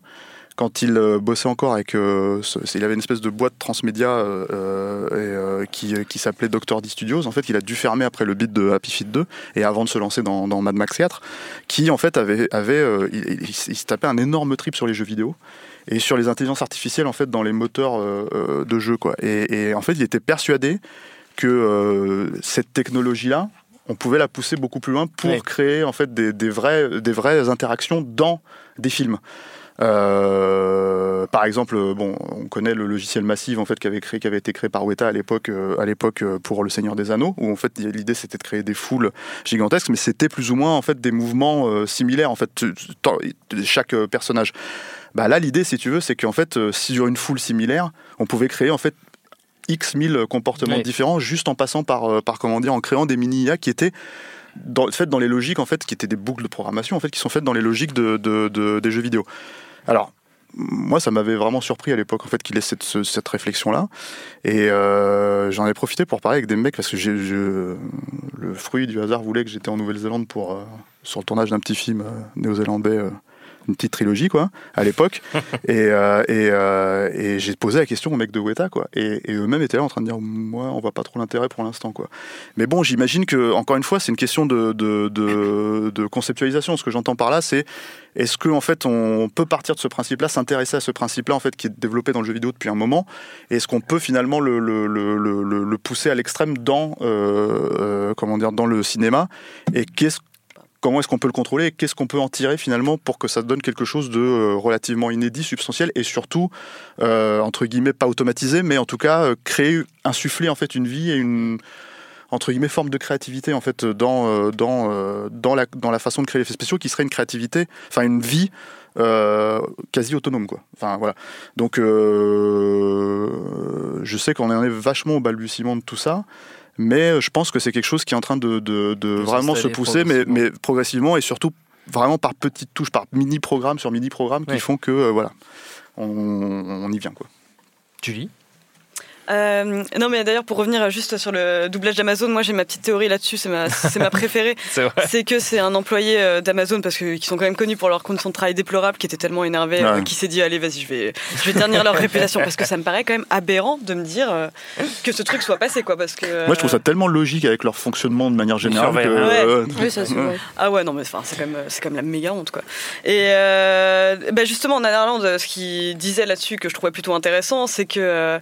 quand il euh, bossait encore avec, euh, il avait une espèce de boîte transmédia euh, euh, et, euh, qui, qui s'appelait Dr. D Studios. En fait, il a dû fermer après le beat de Happy Feet 2 et avant de se lancer dans, dans Mad Max 4, qui en fait avait, avait il, il- il se tapait un énorme trip sur les jeux vidéo et sur les intelligences artificielles en fait dans les moteurs de jeux quoi. Et, et en fait, il était persuadé que cette technologie-là, on pouvait la pousser beaucoup plus loin pour Oui. créer en fait des, des vraies, des vraies interactions dans des films. Euh, par exemple, bon, on connaît le logiciel Massive en fait qui avait créé, qui avait été créé par Weta à l'époque, euh, à l'époque euh, pour Le Seigneur des Anneaux, où en fait l'idée c'était de créer des foules gigantesques, mais c'était plus ou moins en fait des mouvements euh, similaires en fait chaque personnage. Bah là, l'idée, si tu veux, c'est qu'en fait, sur une foule similaire, on pouvait créer en fait X mille comportements Oui. différents juste en passant par, par comment dire, en créant des mini IA qui étaient dans, faites dans les logiques en fait, qui étaient des boucles de programmation en fait, qui sont faites dans les logiques de, de- de- des jeux vidéo. Alors. Moi, ça m'avait vraiment surpris à l'époque en fait qu'il ait cette, ce- cette réflexion-là, et euh, j'en ai profité pour parler avec des mecs parce que le fruit du hasard voulait que j'étais en Nouvelle-Zélande pour euh, sur le tournage d'un petit film euh, néo-zélandais, une petite trilogie quoi, à l'époque, et, euh, et, euh, et j'ai posé la question aux mecs de Weta quoi, et, et eux-mêmes étaient là en train de dire moi on voit pas trop l'intérêt pour l'instant quoi. Mais bon, j'imagine que encore une fois c'est une question de, de, de, de conceptualisation. Ce que j'entends par là, c'est est-ce que en fait on peut partir de ce principe-là, s'intéresser à ce principe-là en fait qui est développé dans le jeu vidéo depuis un moment, et est-ce qu'on peut finalement le, le, le, le, le- le pousser à l'extrême dans euh, euh, comment dire dans le cinéma? Et qu'est-ce Comment est-ce qu'on peut le contrôler qu'est-ce qu'on peut en tirer finalement pour que ça donne quelque chose de euh, relativement inédit, substantiel et surtout euh, entre guillemets pas automatisé, mais en tout cas euh, créer, insuffler en fait une vie et une entre guillemets forme de créativité en fait dans dans dans la dans la façon de créer les effets spéciaux qui serait une créativité, enfin une vie quasi autonome quoi. Enfin voilà. Donc je sais qu'on est vachement au balbutiement de tout ça. Mais je pense que c'est quelque chose qui est en train de, de, de vraiment se pousser, mais, progressivement. mais progressivement et surtout vraiment par petites touches, par mini-programmes sur mini-programmes qui Ouais. font que euh, voilà, on, on y vient quoi. Julie? Euh, non, mais d'ailleurs, pour revenir juste sur le doublage d'Amazon, moi j'ai ma petite théorie là-dessus, c'est ma, c'est ma préférée. C'est vrai. C'est que c'est un employé euh, d'Amazon, parce que qui sont quand même connus pour leurs conditions de travail déplorables, qui était tellement énervé, euh, Ouais. qui s'est dit Allez, vas-y, je vais, je vais ternir leur réputation, parce que ça me paraît quand même aberrant de me dire euh, que ce truc soit passé, quoi. Parce que, Moi, je trouve ça tellement logique avec leur fonctionnement de manière générale que. surveillent, ouais. Oui, ça se voit. Ah ouais, non, mais enfin, c'est quand, même- c'est quand même la méga honte, quoi. Et euh, bah, justement, Nanarland, ce qu'il disait là-dessus, que je trouvais plutôt intéressant, c'est que.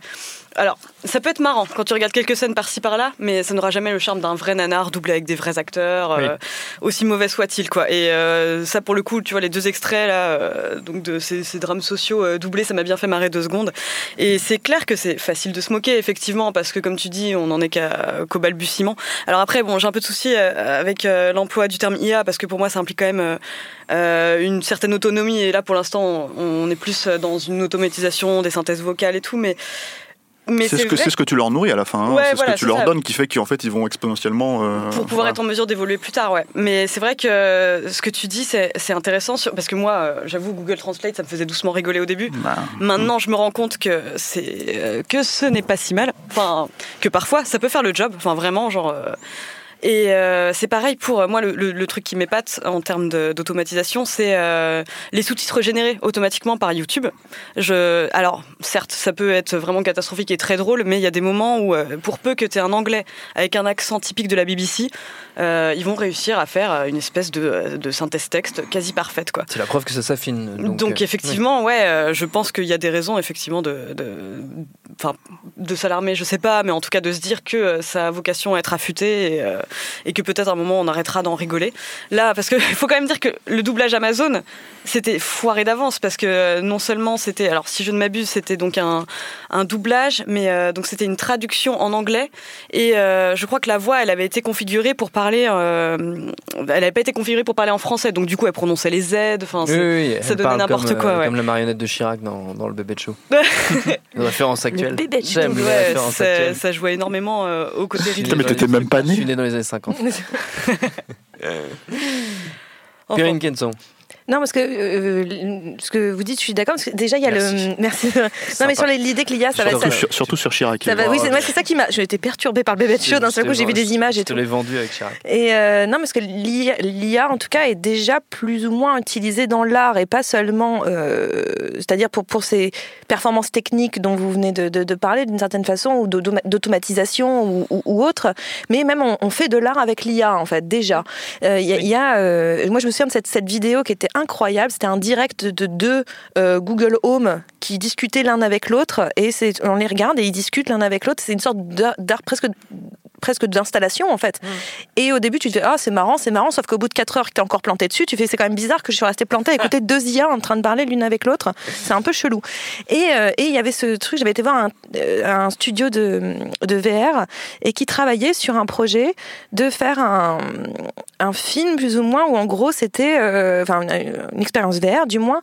Alors, ça peut être marrant quand tu regardes quelques scènes par-ci par-là, mais ça n'aura jamais le charme d'un vrai nanar doublé avec des vrais acteurs, euh, aussi mauvais soit-il, quoi. Et euh, ça, pour le coup, tu vois, les deux extraits là, euh, donc de ces, ces drames sociaux doublés, ça m'a bien fait marrer deux secondes. Et c'est clair que c'est facile de se moquer, effectivement, parce que comme tu dis, on n'en est qu'au balbutiement. Alors après, bon, j'ai un peu de souci avec l'emploi du terme IA, parce que pour moi, ça implique quand même une certaine autonomie. Et là, pour l'instant, on, on est plus dans une automatisation des synthèses vocales et tout, Mais C'est ce, que- ce que tu leur nourris à la fin. hein. C'est ce que tu leur ça. donnes qui fait qu'en fait ils vont exponentiellement. euh, pour pouvoir voilà. être en mesure d'évoluer plus tard, ouais. Mais c'est vrai que ce que tu dis, c'est c'est intéressant sur- parce que moi, euh, j'avoue, Google Translate, ça me faisait doucement rigoler au début. Bah, Maintenant, je me rends compte que c'est euh, que ce n'est pas si mal. Enfin, que parfois, ça peut faire le job. Enfin, vraiment, genre. euh, et euh, c'est pareil pour euh, moi, le, le- le truc qui m'épate en termes d'automatisation, c'est euh, les sous-titres générés automatiquement par YouTube. Je, alors, certes, ça peut être vraiment catastrophique et très drôle, mais il y a des moments où, pour peu que tu aies un anglais avec un accent typique de la BBC, euh, ils vont réussir à faire une espèce de, de synthèse texte quasi parfaite, quoi. C'est la preuve que ça s'affine. Donc, Donc, effectivement, ouais, je pense qu'il y a des raisons effectivement de, de, de s'alarmer, je sais pas, mais en tout cas de se dire que ça a vocation à être affûté et, et que peut-être à un moment on arrêtera d'en rigoler. Là, parce qu'il faut quand même dire que le doublage Amazon, c'était foiré d'avance parce que euh, non seulement c'était, alors si je ne m'abuse, c'était donc un, un doublage, mais euh, donc c'était une traduction en anglais et euh, je crois que la voix, elle avait été configurée pour parler, euh, elle n'avait pas été configurée pour parler en français, donc du coup elle prononçait les Z, enfin Oui, ça donnait n'importe comme, quoi. euh, ouais. Comme la marionnette de Chirac dans, dans le bébé de show. Une référence actuelle. bébé de J'aime Ouais, ça, ça jouait énormément euh, au côté Je suis rythme. né mais t'étais même pas Je suis né. né dans les années 50. Enfin, Perrine Kenson. Non, parce que euh, ce que vous dites, je suis d'accord. Parce que déjà, il y a Merci. le. Merci. Non, mais sur l'idée que l'IA, ça va. surtout, Ça, sur, surtout sur Chirac. ça va oui, c'est ça qui m'a. J'ai été perturbée par le bébé de show. D'un seul coup, j'ai vu des images Je et te tout. l'ai vendu avec Chirac. Et euh, non, parce que l'IA, en tout cas, est déjà plus ou moins utilisée dans l'art et pas seulement, euh, c'est-à-dire pour, pour ses performances techniques dont vous venez de, de- de parler d'une certaine façon, ou d'automa- d'automatisation ou, ou- ou autre, mais même on, on fait de l'art avec l'IA, en fait, déjà. Euh, Il y a, il y a, euh, moi, je me souviens de cette, cette vidéo qui était incroyable. C'était un direct de deux euh, Google Home qui discutaient l'un avec l'autre, et on les regarde et ils discutent l'un avec l'autre. C'est une sorte d'art presque presque d'installation en fait. Et au début, tu te dis, ah, c'est marrant, c'est marrant, sauf qu'au bout de 4 heures que tu es encore planté dessus, tu fais, c'est quand même bizarre que je suis restée plantée à écouter deux IA en train de parler l'une avec l'autre. C'est un peu chelou. Et euh, et il y avait ce truc, j'avais été voir un, euh, un studio de, de VR et qui travaillait sur un projet de faire un, un film plus ou moins où en gros c'était, euh, enfin, une, une expérience VR du moins,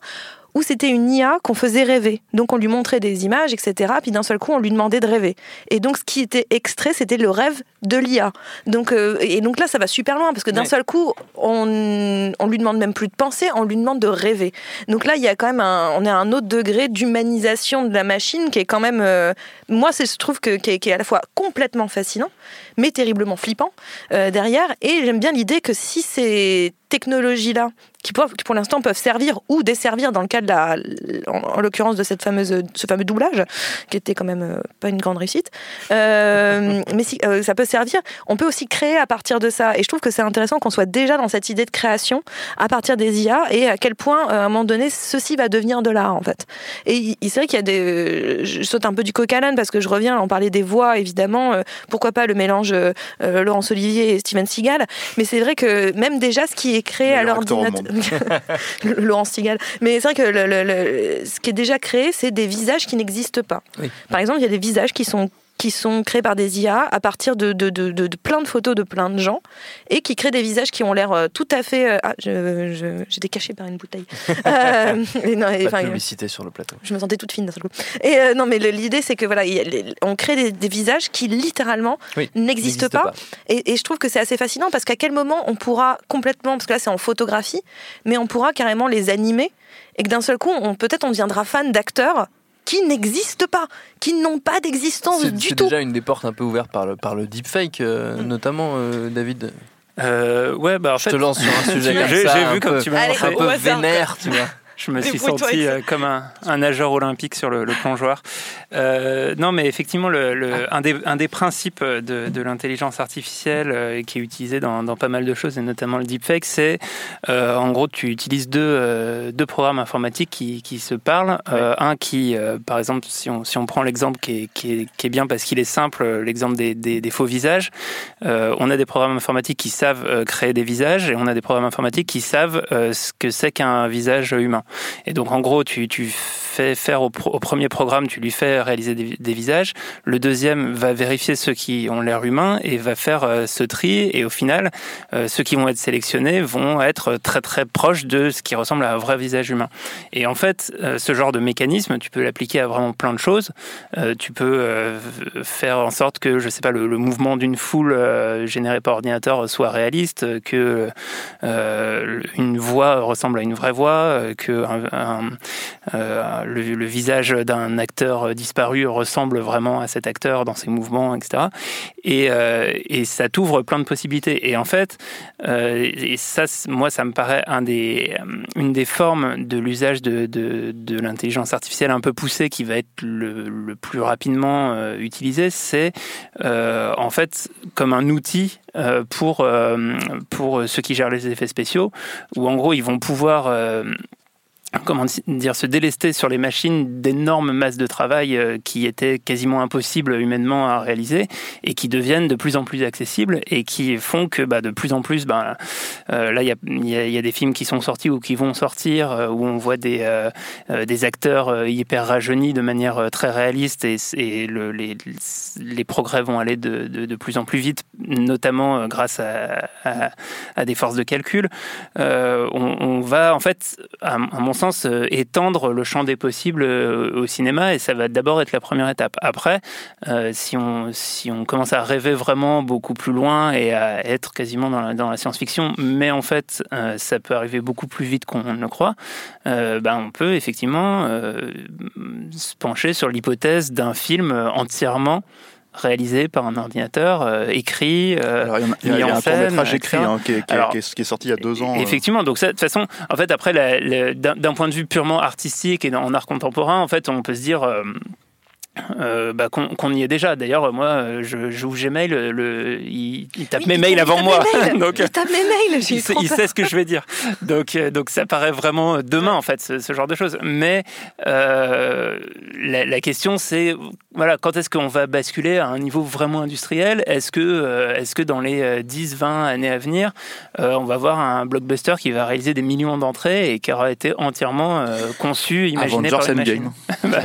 où c'était une IA qu'on faisait rêver. Donc on lui montrait des images, etc. Puis d'un seul coup, on lui demandait de rêver. Et donc ce qui était extrait, c'était le rêve de l'IA. Donc euh, et donc là, ça va super loin parce que d'un Ouais. seul coup, on on lui demande même plus de penser, on lui demande de rêver. Donc là, il y a quand même un, on est à un autre degré d'humanisation de la machine qui est quand même, euh, moi, c'est je trouve que qui est, qui est à la fois complètement fascinant, mais terriblement flippant euh, derrière. Et j'aime bien l'idée que si ces technologies-là, qui pour, l'instant peuvent servir ou desservir dans le cas de la, en, en l'occurrence de cette fameuse, ce fameux doublage, qui était quand même euh, pas une grande réussite, euh, mais si euh, ça peut servir, on peut aussi créer à partir de ça. Et je trouve que c'est intéressant qu'on soit déjà dans cette idée de création à partir des IA et à quel point, à un moment donné, ceci va devenir de l'art, en fait. Et c'est vrai qu'il y a des. Je saute un peu du coq à l'âne parce que je reviens, on parlait des voix, évidemment. pourquoi pas le mélange Laurence Olivier et Steven Seagal Mais c'est vrai que même déjà, ce qui est créé à l'ordinateur. Laurence Seagal. Mais c'est vrai que le- le- le- ce qui est déjà créé, c'est des visages qui n'existent pas. Oui. Par exemple, il y a des visages qui sont qui sont créés par des IA à partir de, de, de, de- de plein de photos de plein de gens et qui créent des visages qui ont l'air euh, tout à fait... euh, ah, j'étais cachée par une bouteille. Euh, et non, et, Pas de publicité sur le plateau. je me sentais toute fine d'un seul coup. Et euh, non, mais l'idée, c'est que voilà, on crée des, des visages qui littéralement Oui, n'existent n'existe pas. pas. Et, et je trouve que c'est assez fascinant parce qu'à quel moment on pourra complètement, parce que là c'est en photographie, mais on pourra carrément les animer et que d'un seul coup, on peut-être on deviendra fan d'acteurs qui n'existent pas, qui n'ont pas d'existence C'est du c'est tout. déjà une des portes un peu ouvertes par le, par le deepfake, euh, Mm. notamment, euh, David. Euh, ouais, bah en Je fait, te lance sur un sujet comme j'ai ça. j'ai vu comme peu- tu m'as un peu vénère, tu vois. Je me suis senti euh, comme un, un nageur olympique sur le, le plongeoir. Euh, non, mais effectivement, le, le- un, des, un des principes de, de l'intelligence artificielle euh, qui est utilisé dans, dans pas mal de choses, et notamment le deepfake, c'est en gros, tu utilises deux, deux programmes informatiques qui, qui se parlent. Un qui, par exemple, si on, si on prend l'exemple qui est, qui, est, qui est bien parce qu'il est simple, l'exemple des, des, des faux visages, on a des programmes informatiques qui savent créer des visages et on a des programmes informatiques qui savent ce que c'est qu'un visage humain. Et donc en gros, tu, fais faire au, premier programme, tu lui fais réaliser des, visages. Le deuxième va vérifier ceux qui ont l'air humain et va faire euh, ce tri. Et au final, euh, ceux qui vont être sélectionnés vont être très très proches de ce qui ressemble à un vrai visage humain. Et en fait, euh, ce genre de mécanisme, tu peux l'appliquer à vraiment plein de choses. tu peux faire en sorte que, je sais pas, le, le mouvement d'une foule généré par ordinateur soit réaliste, que une voix ressemble à une vraie voix, que un, le, visage d'un acteur disparu ressemble vraiment à cet acteur dans ses mouvements, etc. Et, euh, et ça t'ouvre plein de possibilités. Et en fait, euh, et ça, moi, ça me paraît euh, une des formes de l'usage de, l'intelligence artificielle un peu poussée qui va être le, plus rapidement euh, utilisé, c'est euh, en fait comme un outil pour, pour ceux qui gèrent les effets spéciaux, où en gros, ils vont pouvoir comment dire, se délester sur les machines d'énormes masses de travail euh, qui étaient quasiment impossibles humainement à réaliser et qui deviennent de plus en plus accessibles et qui font que bah, de plus en plus, bah, euh, là il y a, des films qui sont sortis ou qui vont sortir euh, où on voit des, acteurs hyper rajeunis de manière très réaliste et, et le, les, progrès vont aller de, plus en plus vite, notamment grâce à, des forces de calcul. On, on, va en fait, à, à mon euh, étendre le champ des possibles euh, au cinéma et ça va d'abord être la première étape. Après, euh, si, on, si on commence à rêver vraiment beaucoup plus loin et à être quasiment dans la, dans la science-fiction, mais en fait, ça peut arriver beaucoup plus vite qu'on ne le croit, ben on peut effectivement se pencher sur l'hypothèse d'un film entièrement réalisé par un ordinateur, euh, écrit, euh, Alors, il y a, il y a, il y a un scène, métrage écrit hein, qui, est, qui, Alors, est, qui, est, sorti il y a deux ans. Euh. Effectivement, donc ça, de toute façon, en fait, après, d'un point de vue purement artistique et en art contemporain, en fait, on peut se dire. Euh, euh, bah, qu'on qu y est déjà. D'ailleurs, moi, je j'ouvre Gmail, le, le, il, il tape oui, mes mails avant moi. Mails. donc, il tape mes mails. Il, sait, il sait ce que je vais dire. Donc, euh, donc ça paraît vraiment demain, en fait, ce, ce genre de choses. Mais euh, la, la, question, c'est voilà, quand est-ce qu'on va basculer à un niveau vraiment industriel? Est-ce que, euh, est-ce que dans les 10, 20 années à venir, euh, on va voir un blockbuster qui va réaliser des millions d'entrées et qui aura été entièrement euh, conçu, imaginé Avengers par les machines bah,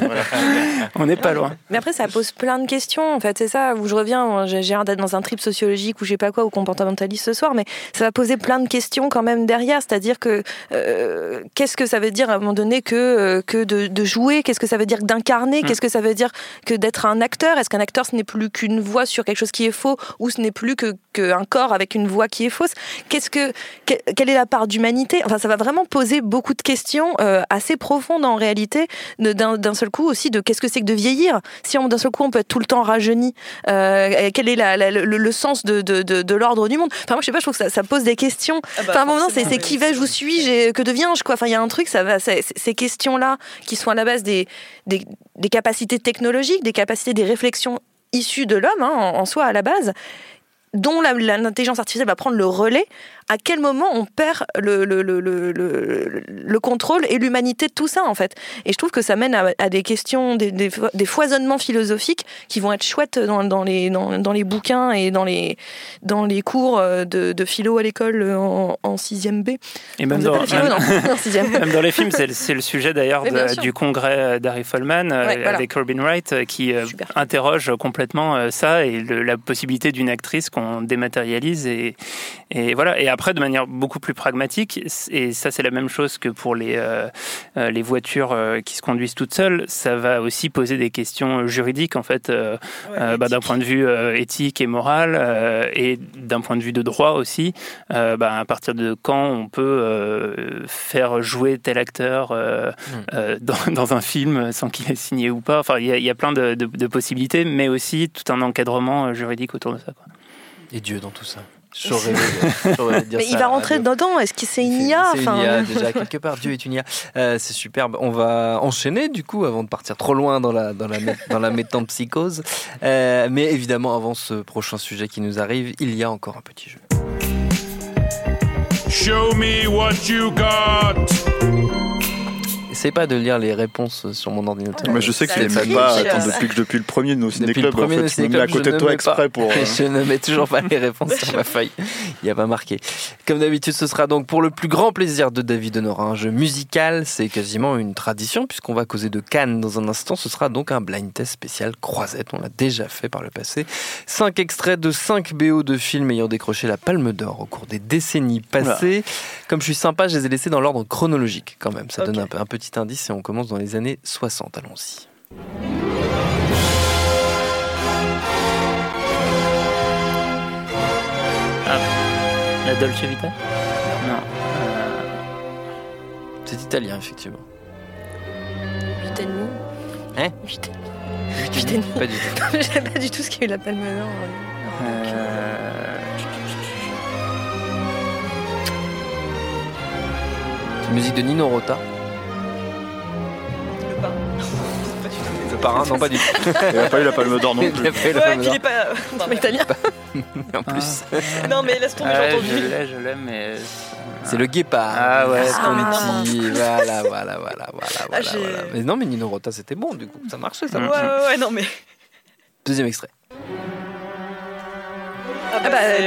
On n'est pas loin. Mais après, ça pose plein de questions. En fait, c'est ça où je reviens. J'ai l'air d'être dans un trip sociologique ou je sais pas quoi, ou comportementaliste ce soir, mais ça va poser plein de questions quand même derrière. C'est-à-dire que euh, qu'est-ce que ça veut dire à un moment donné que, euh, que de, de jouer Qu'est-ce que ça veut dire d'incarner mmh. Qu'est-ce que ça veut dire que d'être un acteur Est-ce qu'un acteur, ce n'est plus qu'une voix sur quelque chose qui est faux ou ce n'est plus que qu'un corps avec une voix qui est fausse Qu'est-ce que que quelle est la part d'humanité? Enfin, ça va vraiment poser beaucoup de questions euh, assez profondes en réalité d'un seul coup aussi de qu'est-ce que c'est que de vieillir? Si on d'un seul coup on peut être tout le temps rajeuni, euh, quel est la, la, le, le, sens de, de, de, de l'ordre du monde? Enfin moi je sais pas, je trouve que ça, ça pose des questions. Ah bah, enfin à un moment c'est qui vais-je, où suis-je, que deviens-je quoi? Enfin il y a un truc, ça va, ces questions là qui sont à la base des, des, des capacités technologiques, des capacités, des réflexions issues de l'homme hein, en, en soi à la base dont l'intelligence artificielle va prendre le relais, à quel moment on perd le, le, le, le, le contrôle et l'humanité de tout ça, en fait. Et je trouve que ça mène à, à des questions, des, des, des, foisonnements philosophiques qui vont être chouettes dans, dans, les, dans, dans les bouquins et dans les, dans les cours de, de philo à l'école en, en 6e B. Et même dans, philo, même, non, même dans les films, c'est le sujet d'ailleurs du congrès d'Harry Folman ouais, voilà. avec Robin Wright qui Super. interroge complètement ça et la possibilité d'une actrice qu'on dématérialise et, et voilà. Et après, de manière beaucoup plus pragmatique, et ça c'est la même chose que pour les, euh, les voitures euh, qui se conduisent toutes seules, ça va aussi poser des questions juridiques en fait, euh, ouais, bah, d'un point de vue éthique et moral, et d'un point de vue de droit aussi. Bah, à partir de quand on peut faire jouer tel acteur mm. dans, dans, un film sans qu'il ait signé ou pas. Enfin, il y, y, a plein de, de, de, possibilités, mais aussi tout un encadrement juridique autour de ça. Quoi. Et Dieu dans tout ça. Mais il va rentrer dedans. Est-ce que c'est une IA C'est une IA déjà quelque part. Dieu est une IA. Euh, c'est superbe. On va enchaîner du coup avant de partir trop loin dans la dans la dans la métampsychose. Euh, mais évidemment, avant ce prochain sujet qui nous arrive, il y a encore un petit jeu. Show me what you got Essaye pas de lire les réponses sur mon ordinateur. Mais je sais que tu les mets pas attends, depuis, que- depuis le premier de nos ciné-clubs. En premier fait, je me mets à Club, côté de ne toi mets exprès pour. euh, Je ne mets toujours pas les réponses sur ma feuille. Il n'y a pas marqué. Comme d'habitude, ce sera donc pour le plus grand plaisir de David Honora un jeu musical. C'est quasiment une tradition puisqu'on va causer de Cannes dans un instant. Ce sera donc un blind test spécial croisette. On l'a déjà fait par le passé. Cinq extraits de 5 BO de films ayant décroché la Palme d'Or au cours des décennies passées. Comme je suis sympa, je les ai laissés dans l'ordre chronologique quand même. Ça donne un, peu- un petit indice et on commence dans les années 60. Allons-y. Ah, la Dolce Vita? Non. euh, C'est italien, effectivement. 8 et demi. Hein? 8 Huit et demi. Pas du tout. Je sais pas du tout ce qui a eu la palme d'or. euh, C'est une musique de Nino Rota. Le parrain, non pas du tout. Il n'a pas eu la palme d'or non Il plus. a fait la Ouais, Palme il d'Or. est pas. C'est italien. En plus, Non, mais laisse tomber, j'ai je entendu. l'ai, je l'ai, mais. c'est le guépard. Ah ouais, Visconti. Voilà, voilà, voilà, voilà, voilà, j'ai- voilà. Mais non, mais Nino Rota, c'était bon, du coup. Ça marchait, ça Ouais, marchait. ouais, ouais, non, mais. Deuxième extrait. Ah bah, c'est,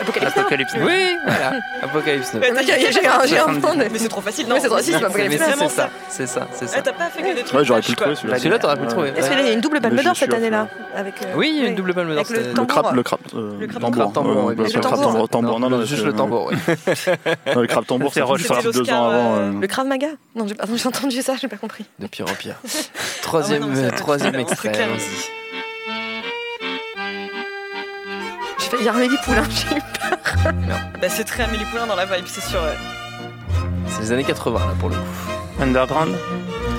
Apocalypse. euh, Apocalypse. Now. Oui, voilà. Apocalypse Now. T'as- J'ai un moment de- Mais c'est trop facile, non Mais c'est trop facile, Apocalypse c'est Now. c'est ça, c'est ça, c'est ça. Eh, T'as pas fait que des trucs. Ouais, j'aurais pu le trouver celui-là. Celui-là, t'aurais pu le trouver. Est-ce qu'il y a une double palme d'or cette année-là avec, euh, Oui, il y a une double palme d'or. Le crabe, le crabe, euh, Le crabe tambour. crabe le crabe tambour. Non, non, juste le tambour, le crabe tambour, C'est Roche. deux ans avant. euh, euh, Le Krav Maga Non, j'ai pardon, j'ai entendu ça, j'ai pas compris. De pire en pire. Troisième, Ah troisième extrait. clair. J'ai failli dire Amélie Poulain. j'ai eu peur. Bah, c'est très Amélie Poulain dans la vibe, c'est sûr. ouais. C'est les années 80, là, pour le coup. Underground.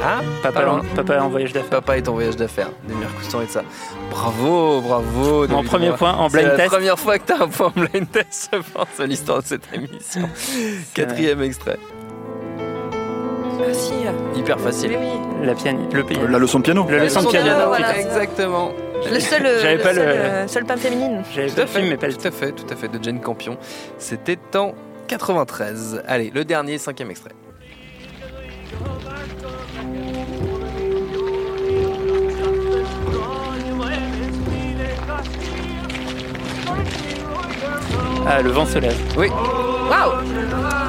Ah, Papa, Pas loin. en, papa est en voyage d'affaires. Papa est en voyage d'affaires. Coustan et de ça. Bravo, bravo. Mon David premier point en C'est blind la test. première fois que tu as un point en blind test, je pense, à l'histoire de cette émission. Quatrième extrait. Ah si. Hyper facile. Mais oui. La piani- le piano. La leçon de piano. La leçon de leçon de piano. piano, putain. voilà. Exactement. Le seul, euh, J'avais le pas seul, le- euh, seule femme féminine. J'avais Tout pas le film, mais pas le tout à fait, tout à fait, de Jane Campion. C'était en 93. Allez, le dernier, cinquième extrait. Ah, le vent se lève. Oui, Waouh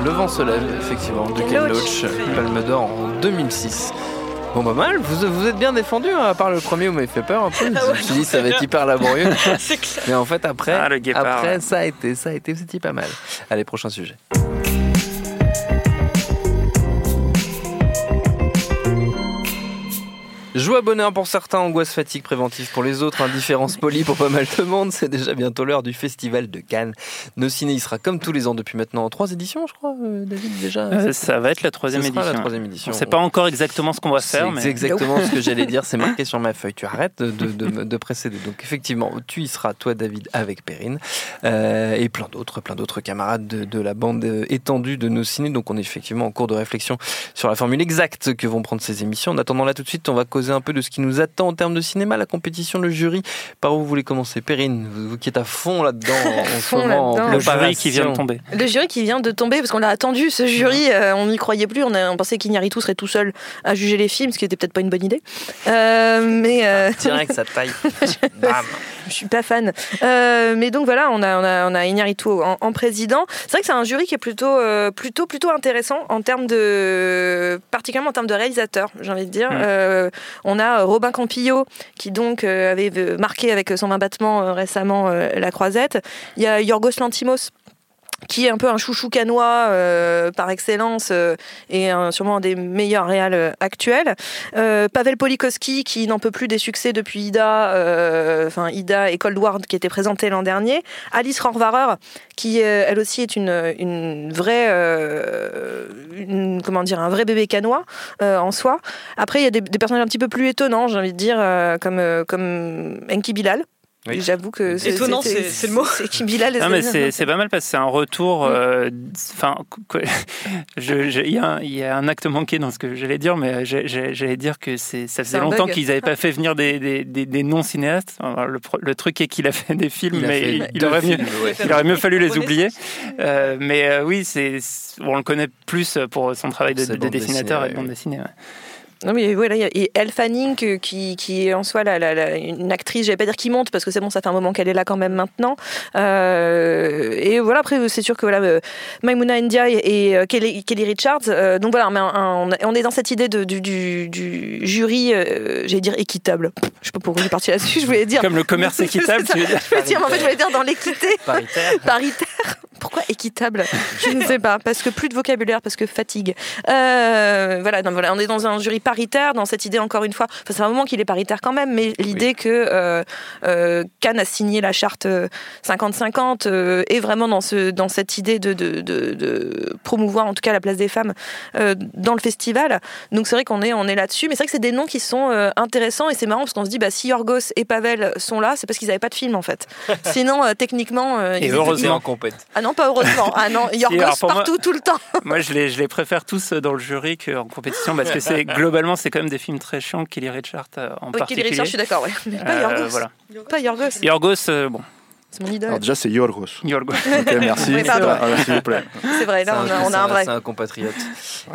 Le vent se lève, effectivement, de Ken. Loach, Palme d'Or en 2006. Bon, pas mal, vous, vous êtes bien défendu, hein, à part le premier où vous m'avez fait peur un peu. Ah je me suis dit, ça va être hyper laborieux. c'est clair. Mais en fait, après, Ah, guépard, après ouais. ça a été, ça a été, c'était pas mal. Allez, prochain sujet. Joie, bonheur pour certains, angoisse, fatigue préventive pour les autres, indifférence polie pour pas mal de monde. C'est déjà bientôt l'heure du Festival de Cannes. Nos ciné y sera comme tous les ans depuis maintenant trois éditions, je crois, euh, David, déjà. Euh, ça va être la troisième Ce sera édition. la troisième édition. On sait pas encore exactement ce qu'on va C'est faire, mais exactement ce que j'allais dire, c'est marqué sur ma feuille. Tu arrêtes de, de, de- de précéder. Donc effectivement, tu y seras, toi David, avec Perrine, euh, et plein d'autres, plein d'autres camarades de, de la bande étendue de nos ciné. Donc on est effectivement en cours de réflexion sur la formule exacte que vont prendre ces émissions. En attendant là tout de suite, on va causer un peu de ce qui nous attend en termes de cinéma, la compétition, le jury. Par où vous voulez commencer Perrine, vous, vous qui êtes à fond là-dedans en, ce moment. en le jury qui vient de tomber. Le jury qui vient de tomber, parce qu'on l'a attendu, ce jury, euh, on n'y croyait plus, on, a- on pensait qu'Ignaritu serait tout seul à juger les films, ce qui était peut-être pas une bonne idée. Euh, mais euh, Direct, ça taille. Bam. je suis pas fan. Euh, mais donc voilà, on a, on a, on a en, en président. C'est vrai que c'est un jury qui est plutôt, euh, plutôt, plutôt intéressant en termes de, particulièrement en termes de réalisateur, j'ai envie de dire. Mm. Euh, on a Robin Campillo qui donc euh, avait euh, marqué avec 120 battements euh, récemment euh, la Croisette. Il y a Yorgos Lantimos qui est un peu un chouchou canois euh, par excellence euh, et un- sûrement un des meilleurs réals euh, actuels. Pavel Polikowski qui n'en peut plus des succès depuis Ida, enfin Ida et Cold War qui étaient présentés l'an dernier. Alice Rohrwarer qui elle aussi est une, vraie, comment dire, un vrai bébé canois en soi. Après il y a des, des personnages un petit peu plus étonnants, j'ai envie de dire, comme, comme Enki Bilal J'avoue que c'est Étonnant, c'est- le mot. C'est Kim Bilal. Non, mais c'est c'est pas mal parce que c'est un retour. Enfin, il y, a un- il y a un acte manqué dans ce que j'allais dire, mais j'allais dire que ça faisait longtemps qu'ils n'avaient pas fait venir des, des, des- des non-cinéastes. Le, le truc est qu'il a fait des films, Il mais il, aurait mieux, ouais. il aurait mieux fallu les oublier. Euh, mais euh, oui, c'est on le connaît plus pour son travail de, dessinateur dessinée, et de bande dessinée. ouais. Non mais voilà, il y a et Elle Fanning que- qui, qui est en soi la, la- la- une actrice, je vais pas dire qui monte parce que c'est bon, ça fait un moment qu'elle est là quand même maintenant. Euh, et voilà, après c'est sûr que voilà, euh, Maimouna India et, et, euh, Kelly, Kelly Richards. euh, donc voilà, mais un- un- on est dans cette idée de, du, du, du jury, euh, j'allais dire équitable. Je sais pas pourquoi j'ai parti là-dessus. Je voulais dire Comme le commerce équitable, tu veux dire Je voulais dire, mais en fait, je voulais dire dans l'équité. Paritaire. Paritaire. Pourquoi équitable? Je ne sais pas. Parce que plus de vocabulaire, parce que fatigue. Euh, voilà, donc voilà, on est dans un jury paritaire, dans cette idée encore une fois. Enfin, c'est un moment qu'il est paritaire quand même, mais l'idée que euh, euh, Cannes a signé la charte euh, 50-50 euh, est vraiment dans ce dans cette idée de, de, de, de promouvoir en tout cas la place des femmes euh, dans le festival. Donc c'est vrai qu'on est on est là-dessus, mais c'est vrai que c'est des noms qui sont euh, intéressants et c'est marrant parce qu'on se dit bah si Yorgos et Pavel sont là, c'est parce qu'ils n'avaient pas de film en fait. Sinon euh, techniquement euh, Et ils- heureusement. en compète. ah non, pas heureusement. Ah non, Yorgos pour moi- partout, tout le temps. Moi, je les, je les préfère tous dans le jury qu'en compétition parce que c'est globalement, c'est quand même des films très chiants. Kelly Richard euh, en Oui, Kelly particulier. Richard, je suis d'accord, ouais. Mais pas Euh, Yorgos. voilà. Pas Yorgos. Yorgos, euh, bon, C'est mon idole. Alors déjà, c'est Yorgos. Yorgos. Merci. Oui, S'il vous plaît. C'est vrai, là, on a, on a un vrai. C'est un compatriote.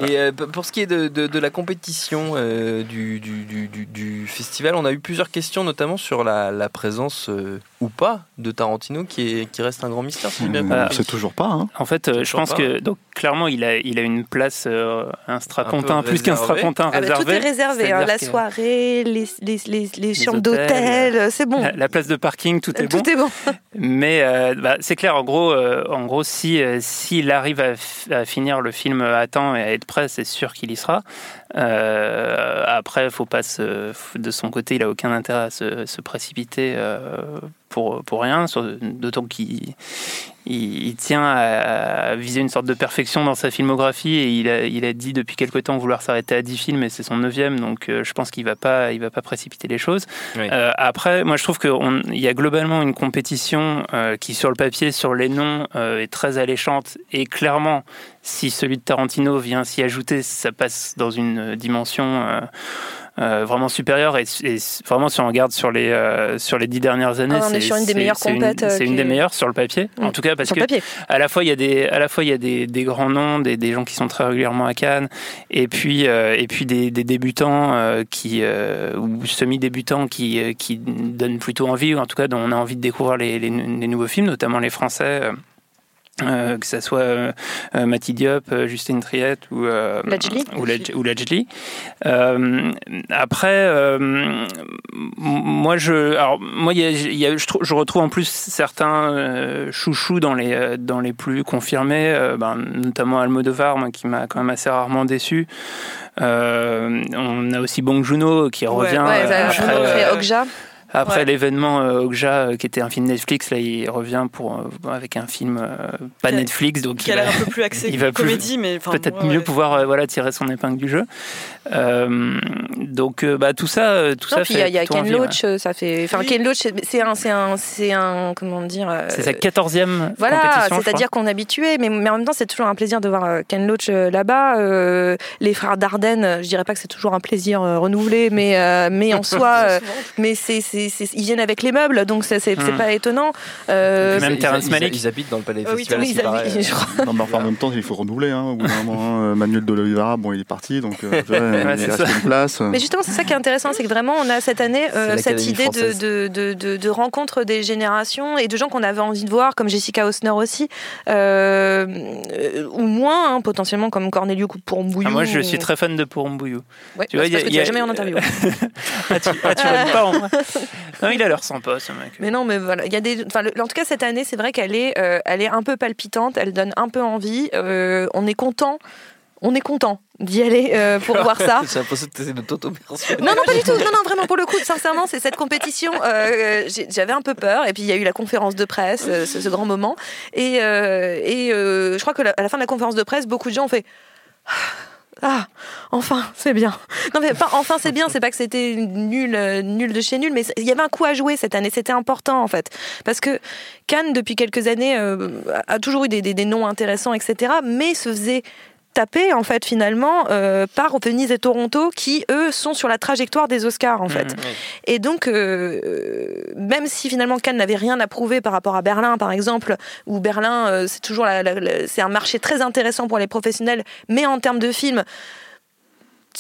Et euh, pour ce qui est de, de- de la compétition euh, du, du, du- du- du festival, on a eu plusieurs questions, notamment sur la, la présence euh, ou pas de Tarantino, qui, est, qui reste un grand mystère. si bien ne sait toujours pas. Hein. En fait, euh, je pense pas, que donc clairement, il a, il a une place, euh, un strapontin, Un plus qu'un réservé. strapontin Ah bah, réservé. tout est réservé, hein, la soirée, les, les, les, les chambres d'hôtel, c'est bon. La, la place de parking, tout est bon. Tout est bon. Mais euh, bah, c'est clair, en gros, euh, en gros, si euh, s'il arrive à, à finir le film à temps et à être prêt, c'est sûr qu'il y sera. Euh, après, faut pas se, de son côté, il a aucun intérêt à se, précipiter euh, pour pour rien. D'autant qu'il il, il tient à, viser une sorte de perfection dans sa filmographie et il a, il a dit depuis quelque temps vouloir s'arrêter à 10 films et c'est son neuvième. Donc, euh, je pense qu'il va pas, il va pas précipiter les choses. Oui. Euh, après, moi je trouve qu'il y a globalement une compétition euh, qui sur le papier, sur les noms, euh, est très alléchante et clairement, si celui de Tarantino vient s'y ajouter, ça passe dans une dimension euh, vraiment supérieure et, et vraiment si on regarde sur les euh, sur les dix dernières années, Ah, une des c'est- meilleures c'est une- euh, une des meilleures sur le papier, en tout cas parce Sur que papier. à la fois il y a des à la fois il y a des, des grands noms des, des gens qui sont très régulièrement à Cannes et puis et puis des, des débutants qui ou semi débutants qui qui donnent plutôt envie ou en tout cas dont on a envie de découvrir les, les, les nouveaux films notamment les français euh, que ça soit euh, euh, Mati Diop, euh, Justine Triette ou Lajli. ou, Laj- ou Lajli. Après, moi je, alors moi y a- y a- je, trou- je retrouve en plus certains chouchous dans les dans les plus confirmés, ben, notamment Almodovar, moi, qui m'a quand même assez rarement déçu. On a aussi Bong Joon-ho qui revient Ouais, bah, après, Juno fait Okja. Après Ouais. l'événement euh, Okja, euh, qui était un film Netflix, là il revient pour euh, avec un film euh, pas Qui a- Netflix, donc Qui a il va- l'air un peu plus axé il va plus- comédie, mais peut-être ouais, mieux ouais. pouvoir euh, voilà tirer son épingle du jeu. Euh, donc euh, bah tout ça, tout Non, ça puis il y a, y a Ken. Loach, ça fait. Enfin, Oui. Ken Loach, c'est- un, c'est un, c'est un, comment dire. euh, C'est sa quatorzième Voilà, c'est-à-dire qu'on est habitué, mais, mais en même temps, c'est toujours un plaisir de voir Ken Loach là-bas. Euh, les frères Dardenne, je dirais pas que c'est toujours un plaisir euh, renouvelé, mais, euh, mais en soi, euh, mais c'est, c'est, ils viennent avec les meubles, donc c'est, Hmm. pas étonnant. Euh, Même ils, Malick. Ils habitent dans le palais Ah oui, festival. ils habitent- je crois. Non, mais enfin, en même temps, il faut renouveler. Hein, au bout d'un moment, hein. Manuel de Oliveira, bon, il est parti, donc euh, tu vois, il reste une place. Mais justement, c'est ça qui est intéressant, c'est que vraiment, on a cette année euh, cette idée de, française. de, de, de, de rencontre des générations et de gens qu'on avait envie de voir, comme Jessica Osner aussi, euh, ou moins, hein, potentiellement comme Cornelio Coupourmbouillou. Ah, moi je ou- suis très fan de Pourambouillou. Ouais, Tu vois, il y a- parce que tu y a- l'as jamais en interview. ah, tu, ah, tu pas en vrai Non, il a l'air sympa ce mec. Mais non, mais voilà, il y a des. Enfin, le- en tout cas, cette année, c'est vrai qu'elle est, euh, elle est un peu palpitante. Elle donne un peu envie. euh, on est content. On est content d'y aller euh, pour voir ça. J'ai l'impression que essaies de t'auto-mentionner. Non, non, pas du tout. Non, non, vraiment, pour le coup, sincèrement, c'est cette compétition. euh, J'avais un peu peur. Et puis, il y a eu la conférence de presse, euh, ce, ce grand moment. Et, euh, et euh, je crois que la- à la fin de la conférence de presse, beaucoup de gens ont fait. Ah, enfin, c'est bien. Non, mais pas enfin, c'est bien, c'est pas que c'était nul, euh, nul de chez nul, mais il y avait un coup à jouer cette année, c'était important en fait. Parce que Cannes, depuis quelques années, euh, a toujours eu des, des, des noms intéressants, etc., mais se faisait taper en fait finalement euh, par Venise et Toronto qui eux sont sur la trajectoire des Oscars en fait Mhm, oui. et donc euh, même si finalement Cannes n'avait rien à prouver par rapport à Berlin par exemple où Berlin euh, c'est toujours la- la- la- c'est un marché très intéressant pour les professionnels mais en termes de films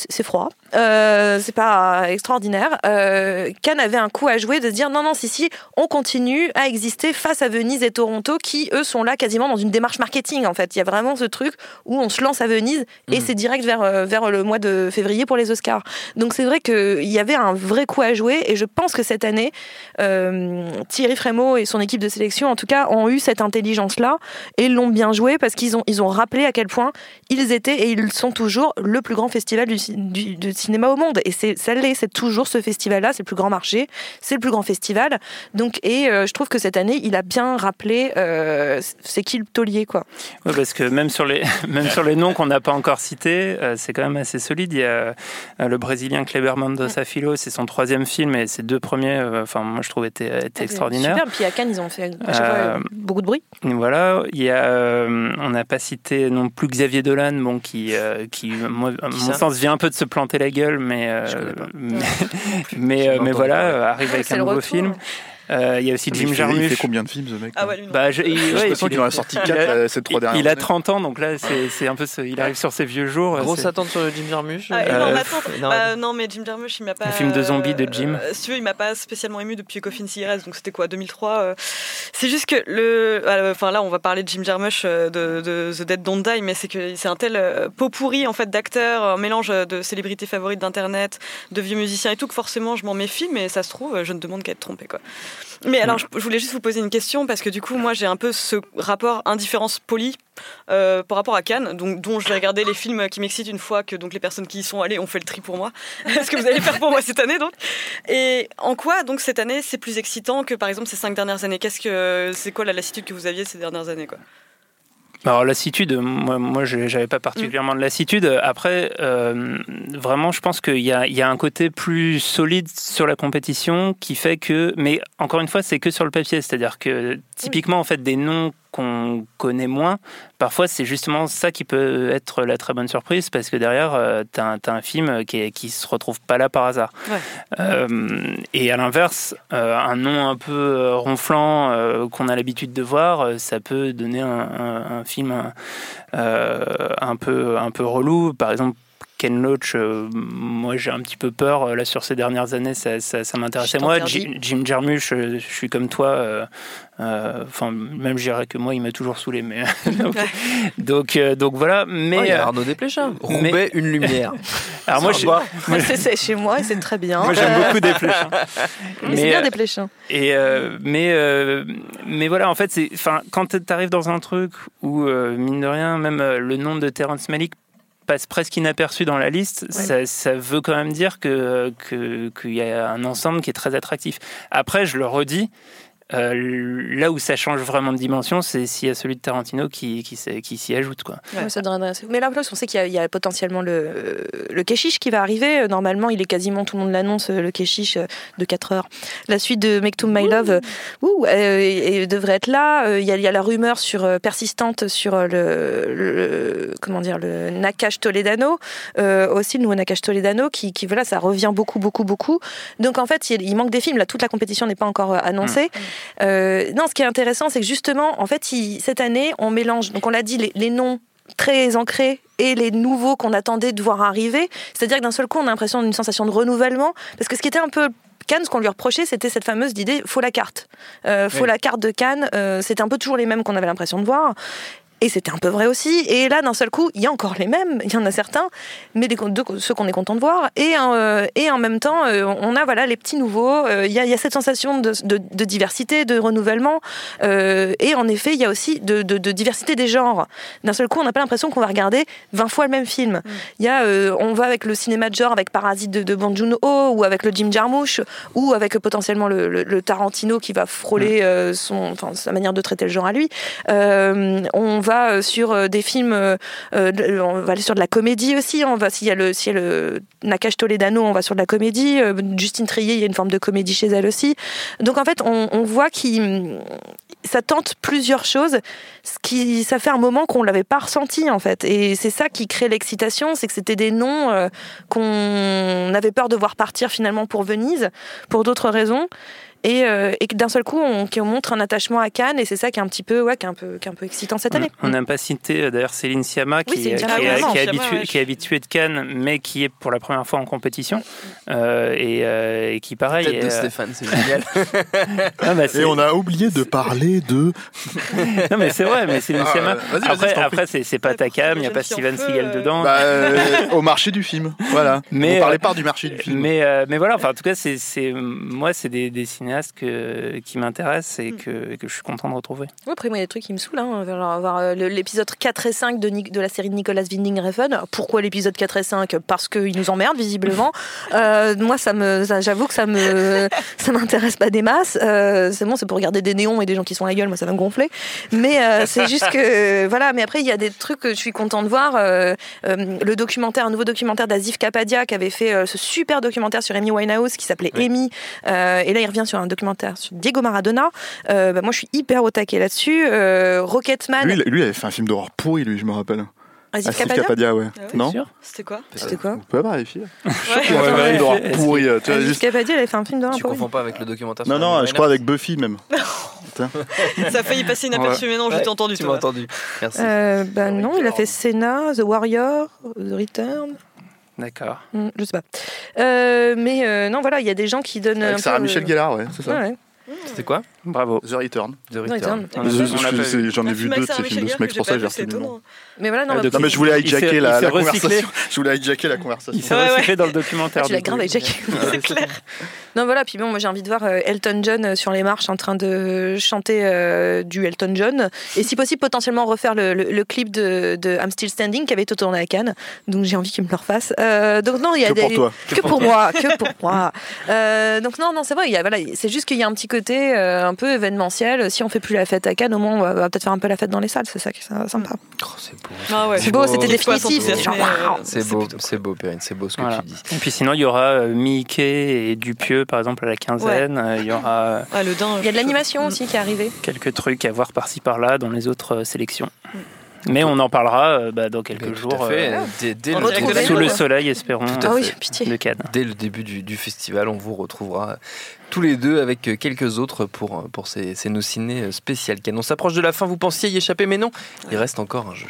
c'est froid, euh, c'est pas extraordinaire. Euh, Cannes avait un coup à jouer de se dire non, non, si, si, on continue à exister face à Venise et Toronto qui, eux, sont là quasiment dans une démarche marketing en fait. Il y a vraiment ce truc où on se lance à Venise et Mhm. c'est direct vers, euh, vers le mois de février pour les Oscars. Donc c'est vrai qu'il y avait un vrai coup à jouer et je pense que cette année, euh, Thierry Frémaux et son équipe de sélection, en tout cas, ont eu cette intelligence-là et l'ont bien joué parce qu'ils ont, ils ont rappelé à quel point ils étaient et ils sont toujours le plus grand festival du, du cinéma au monde. Et c'est, ça l'est, c'est toujours ce festival-là, c'est le plus grand marché, c'est le plus grand festival. Donc, et euh, je trouve que cette année, il a bien rappelé euh, c'est qui le taulier, quoi. Ouais, parce que même sur les, même sur les noms qu'on n'a pas encore cités, euh, c'est quand même assez solide. Il y a euh, le Brésilien Kleber Mendoza Filho, c'est son troisième film et ses deux premiers, enfin moi je trouve étaient, étaient extraordinaires. Super. Puis à Cannes, ils ont fait à chaque fois, beaucoup de bruit. Voilà, il y a, on n'a pas cité non plus Xavier Dolan, bon, qui, qui moi, à mon sens, vient un peu de se planter la gueule, mais, euh, mais, mais, euh, pas mais entendu voilà, euh, arrive avec un nouveau retour. film. Euh, il y a aussi Mais Jim fait, il fait Jarmusch. combien de films ce mec Ah ouais, lui, non. Bah, je- il- ouais, qu'il en a sorti il 4 a- ces trois dernières Il a années. 30 ans, donc là, c'est un peu, ce- il arrive sur ses vieux jours. Grosse attente sur le Jim Jarmusch. Ah, Euh, attente. énorme Bah, non, mais Jim Jarmusch, il m'a pas. Le film de zombie de Jim. Euh, si tu veux, il m'a pas spécialement ému depuis Coffin Cigarettes, donc c'était quoi, 2003 euh. C'est juste que le. euh, Enfin, là, on va parler de Jim Jarmusch euh, de, de The Dead Don't Die, mais c'est que c'est un tel euh, pot pourri, en fait, d'acteurs, un mélange de célébrités favorites d'internet, de vieux musiciens et tout, que forcément, je m'en méfie, mais ça se trouve, je ne demande qu'à être trompé, quoi. Mais alors, je, je voulais juste vous poser une question, parce que du coup, moi, j'ai un peu ce rapport indifférence polie euh, par rapport à Cannes, donc, dont je vais regarder les films qui m'excitent une fois que donc, les personnes qui y sont allées ont fait le tri pour moi. ce que vous allez faire pour moi cette année, donc. Et en quoi, donc, cette année, c'est plus excitant que, par exemple, ces cinq dernières années? Qu'est-ce que C'est quoi la lassitude que vous aviez ces dernières années, quoi? Alors lassitude, moi, moi j'avais pas particulièrement de lassitude. Après, euh, vraiment, je pense qu'il y a, il y a un côté plus solide sur la compétition qui fait que, mais encore une fois, c'est que sur le papier, c'est-à-dire que typiquement, en fait, des noms qu'on connaît moins, parfois c'est justement ça qui peut être la très bonne surprise parce que derrière, euh, t'as un, t'as un film qui, est, qui se retrouve pas là par hasard. Ouais. Euh, et à l'inverse, euh, un nom un peu euh, ronflant qu'on a l'habitude de voir, ça peut donner un, un- un film euh, un peu un peu relou. Par exemple. Ken Loach, euh, moi j'ai un petit peu peur euh, là sur ces dernières années, ça, ça, ça m'intéressait moi. Jim, Jim Jarmusch, euh, je suis comme toi, euh, euh, enfin même je dirais que moi il m'a toujours saoulé, mais donc donc, euh, donc voilà. Mais Oh, il y a Arnaud Desplechin. mais- Roubaix, une lumière. alors moi, je- c'est, chez moi et c'est très bien. moi, j'aime beaucoup des flèches. hein. Mais, c'est bien des pléchins. Et euh, mais euh, mais voilà, en fait, c'est enfin quand tu arrives dans un truc où euh, mine de rien, même euh, le nom de Terrence Malick passe presque inaperçu dans la liste, ça, ça veut quand même dire que que- qu'il y a un ensemble qui est très attractif. Après, je le redis. Euh, là où ça change vraiment de dimension, c'est s'il y a celui de Tarantino qui, qui, s'y ajoute. Quoi. Ouais, ça devrait intéresser. Mais là, en plus, on sait qu'il y a, il y a potentiellement le, le Keshish qui va arriver. Euh, Normalement, il est quasiment, tout le monde l'annonce, euh, le Keshish de 4 heures. La suite de Make to My Love ouh, euh, et- et devrait être là. Il y, a, il y a la rumeur sur, persistante sur le, le- comment dire, le Nakash Toledano, euh, aussi le nouveau Nakash Toledano, qui, qui, voilà, ça revient beaucoup, beaucoup, beaucoup. Donc, en fait, il, il manque des films. Là, toute la compétition n'est pas encore annoncée. Euh, non, ce qui est intéressant, c'est que justement, en fait, il- cette année, on mélange, donc on l'a dit, les, les noms très ancrés et les nouveaux qu'on attendait de voir arriver. C'est-à-dire que d'un seul coup, on a l'impression d'une sensation de renouvellement. Parce que ce qui était un peu Cannes, ce qu'on lui reprochait, c'était cette fameuse idée faut la carte. Euh, faut Oui. la carte de Cannes. Euh, c'était un peu toujours les mêmes qu'on avait l'impression de voir. Et c'était un peu vrai aussi. Et là, d'un seul coup, il y a encore les mêmes. Il y en a certains, mais de- ceux qu'on est content de voir. Et, euh, et en même temps, euh, on a voilà les petits nouveaux. Euh, Il y, a, il y a cette sensation de, de- de diversité, de renouvellement. Et en effet, il y a aussi de, diversité des genres. D'un seul coup, on n'a pas l'impression qu'on va regarder 20 fois le même film. Il y a, on va avec le cinéma de genre, avec Parasite de, de Bong Joon-ho, ou avec le Jim Jarmusch, ou avec potentiellement le, le- le Tarantino qui va frôler euh, son, sa manière de traiter le genre à lui. On va euh, sur euh, des films, euh, on va aller sur de la comédie aussi. On va s'il y a le, y a le Nakash Toledano, on va sur de la comédie. Justine Trier, il y a une forme de comédie chez elle aussi. Donc en fait, on, voit qu'il ça tente plusieurs choses, ce qui ça fait un moment qu'on l'avait pas ressenti en fait. Et c'est ça qui crée l'excitation, c'est que c'était des noms qu'on avait peur de voir partir finalement pour Venise, pour d'autres raisons. Et, euh, et que d'un seul coup, on, montre un attachement à Cannes, et c'est ça qui est un petit peu, ouais, qui est un peu, qui est un peu excitant cette année. On n'a pas cité euh, d'ailleurs Céline Sciamma, qui, Oui, est, qui habituée, ouais. qui est habituée de Cannes, mais qui est pour la première fois en compétition. Euh, et, euh, et qui, pareil. Tête de euh, Stéphane, c'est génial. Bah, Et on a oublié de parler de. non, mais c'est vrai, mais Céline Ah, je Après, après c'est c'est pas ta cam, il n'y a pas Steven Seagal dedans. Bah, au marché du film. Voilà. Mais, on parlait pas du marché du film. Mais, mais voilà, enfin, en tout cas, c'est, c'est, moi, c'est des, des cinéastes que, qui m'intéressent et que, et que je suis content de retrouver. Ouais, Après, moi, il y a des trucs qui me saoulent. Hein. Avoir euh, l'épisode 4 et 5 de, la série de Nicolas Winding Refn. Pourquoi l'épisode 4 et 5 Parce qu'ils nous emmerdent, visiblement. Euh, moi, ça me, ça- j'avoue que ça me, ça m'intéresse pas des masses. Euh, c'est bon, c'est pour regarder des néons et des gens qui sont à la gueule. Moi, ça va me gonfler. Mais euh, c'est juste que, voilà. Mais après, il y a des trucs que je suis content de voir. Le documentaire, un nouveau documentaire d'Azif Kapadia qui avait fait ce super documentaire sur Amy Winehouse qui s'appelait Amy. Et là, il revient sur un documentaire sur Diego Maradona. Euh, bah, moi, je suis hyper au taquet là-dessus. Euh, Rocketman. Lui, il- lui, il avait fait un film d'horreur pourri, lui, je me rappelle. Asif Kapadia Kapadia, ouais. non C'était quoi C'était quoi On peut pas vérifier. Ouais. Il a fait un film d'horreur pourri. euh, tu vois, Asif Kapadia, il avait fait un film d'horreur. Tu pourri. confonds pas avec le documentaire Non, non, je crois avec Buffy même. Ça a failli passer inaperçu, mais non, je Ouais, t'ai entendu. Tu m'as entendu. Merci. Euh, bah non, il a fait Senna, The Warrior, The Return. D'accord. Hmm, je sais pas. Euh, mais euh, non, voilà, il y a des gens qui donnent. Avec Sarah peu, Michel euh, Gellar, ouais, c'est ça. ouais, ouais. C'était quoi Bravo. The Return. The Return. J'en ai vu deux de ces films de ce mec, pour ça j'ai que j'ai retenu le nom. Mais voilà, non, Ah, Non, mais je voulais hijacker la, conversation. Je voulais hijacker la conversation. Il s'est Ouais, recyclé ouais. dans le documentaire. tu l'as grave hijacké. C'est clair. Non, voilà, puis bon, moi j'ai envie de voir euh, Elton John euh, sur les marches en train de chanter euh, du Elton John. Et si possible, potentiellement refaire le, le- le clip de, de I'm Still Standing qui avait été tourné à Cannes. Donc j'ai envie qu'il me le refasse. Euh, donc non, il y a Que des. pour toi. Que pour moi, que pour moi. Euh, donc non, non, c'est vrai, c'est juste qu'il y a un petit côté euh, un peu événementiel. Si on fait plus la fête à Cannes, au moins on va, peut-être faire un peu la fête dans les salles, c'est ça qui est sympa. Oh, c'est beau. Ah ouais. C'est beau, c'était C'est définitif. waouh. euh, C'est beau, c'est beau, Perrine, c'est beau ce que Voilà. tu dis. Et puis sinon, il y aura euh, Mickey et Dupieux, par exemple, à la quinzaine. Il y aura Ah, le. Il y a de l'animation aussi qui est arrivée. quelques trucs à voir par-ci par-là dans les autres sélections. Mais on en parlera euh, bah, dans quelques jours. Tout à fait. euh, Dès, le, la sous le soleil, espérons, Tout à Ah oui, fait. pitié. de Cannes. dès le début du, du festival, on vous retrouvera tous les deux avec quelques autres pour, pour ces, ces nos ciné spéciales Cannes. On s'approche de la fin, vous pensiez y échapper, mais non, il reste encore un jeu.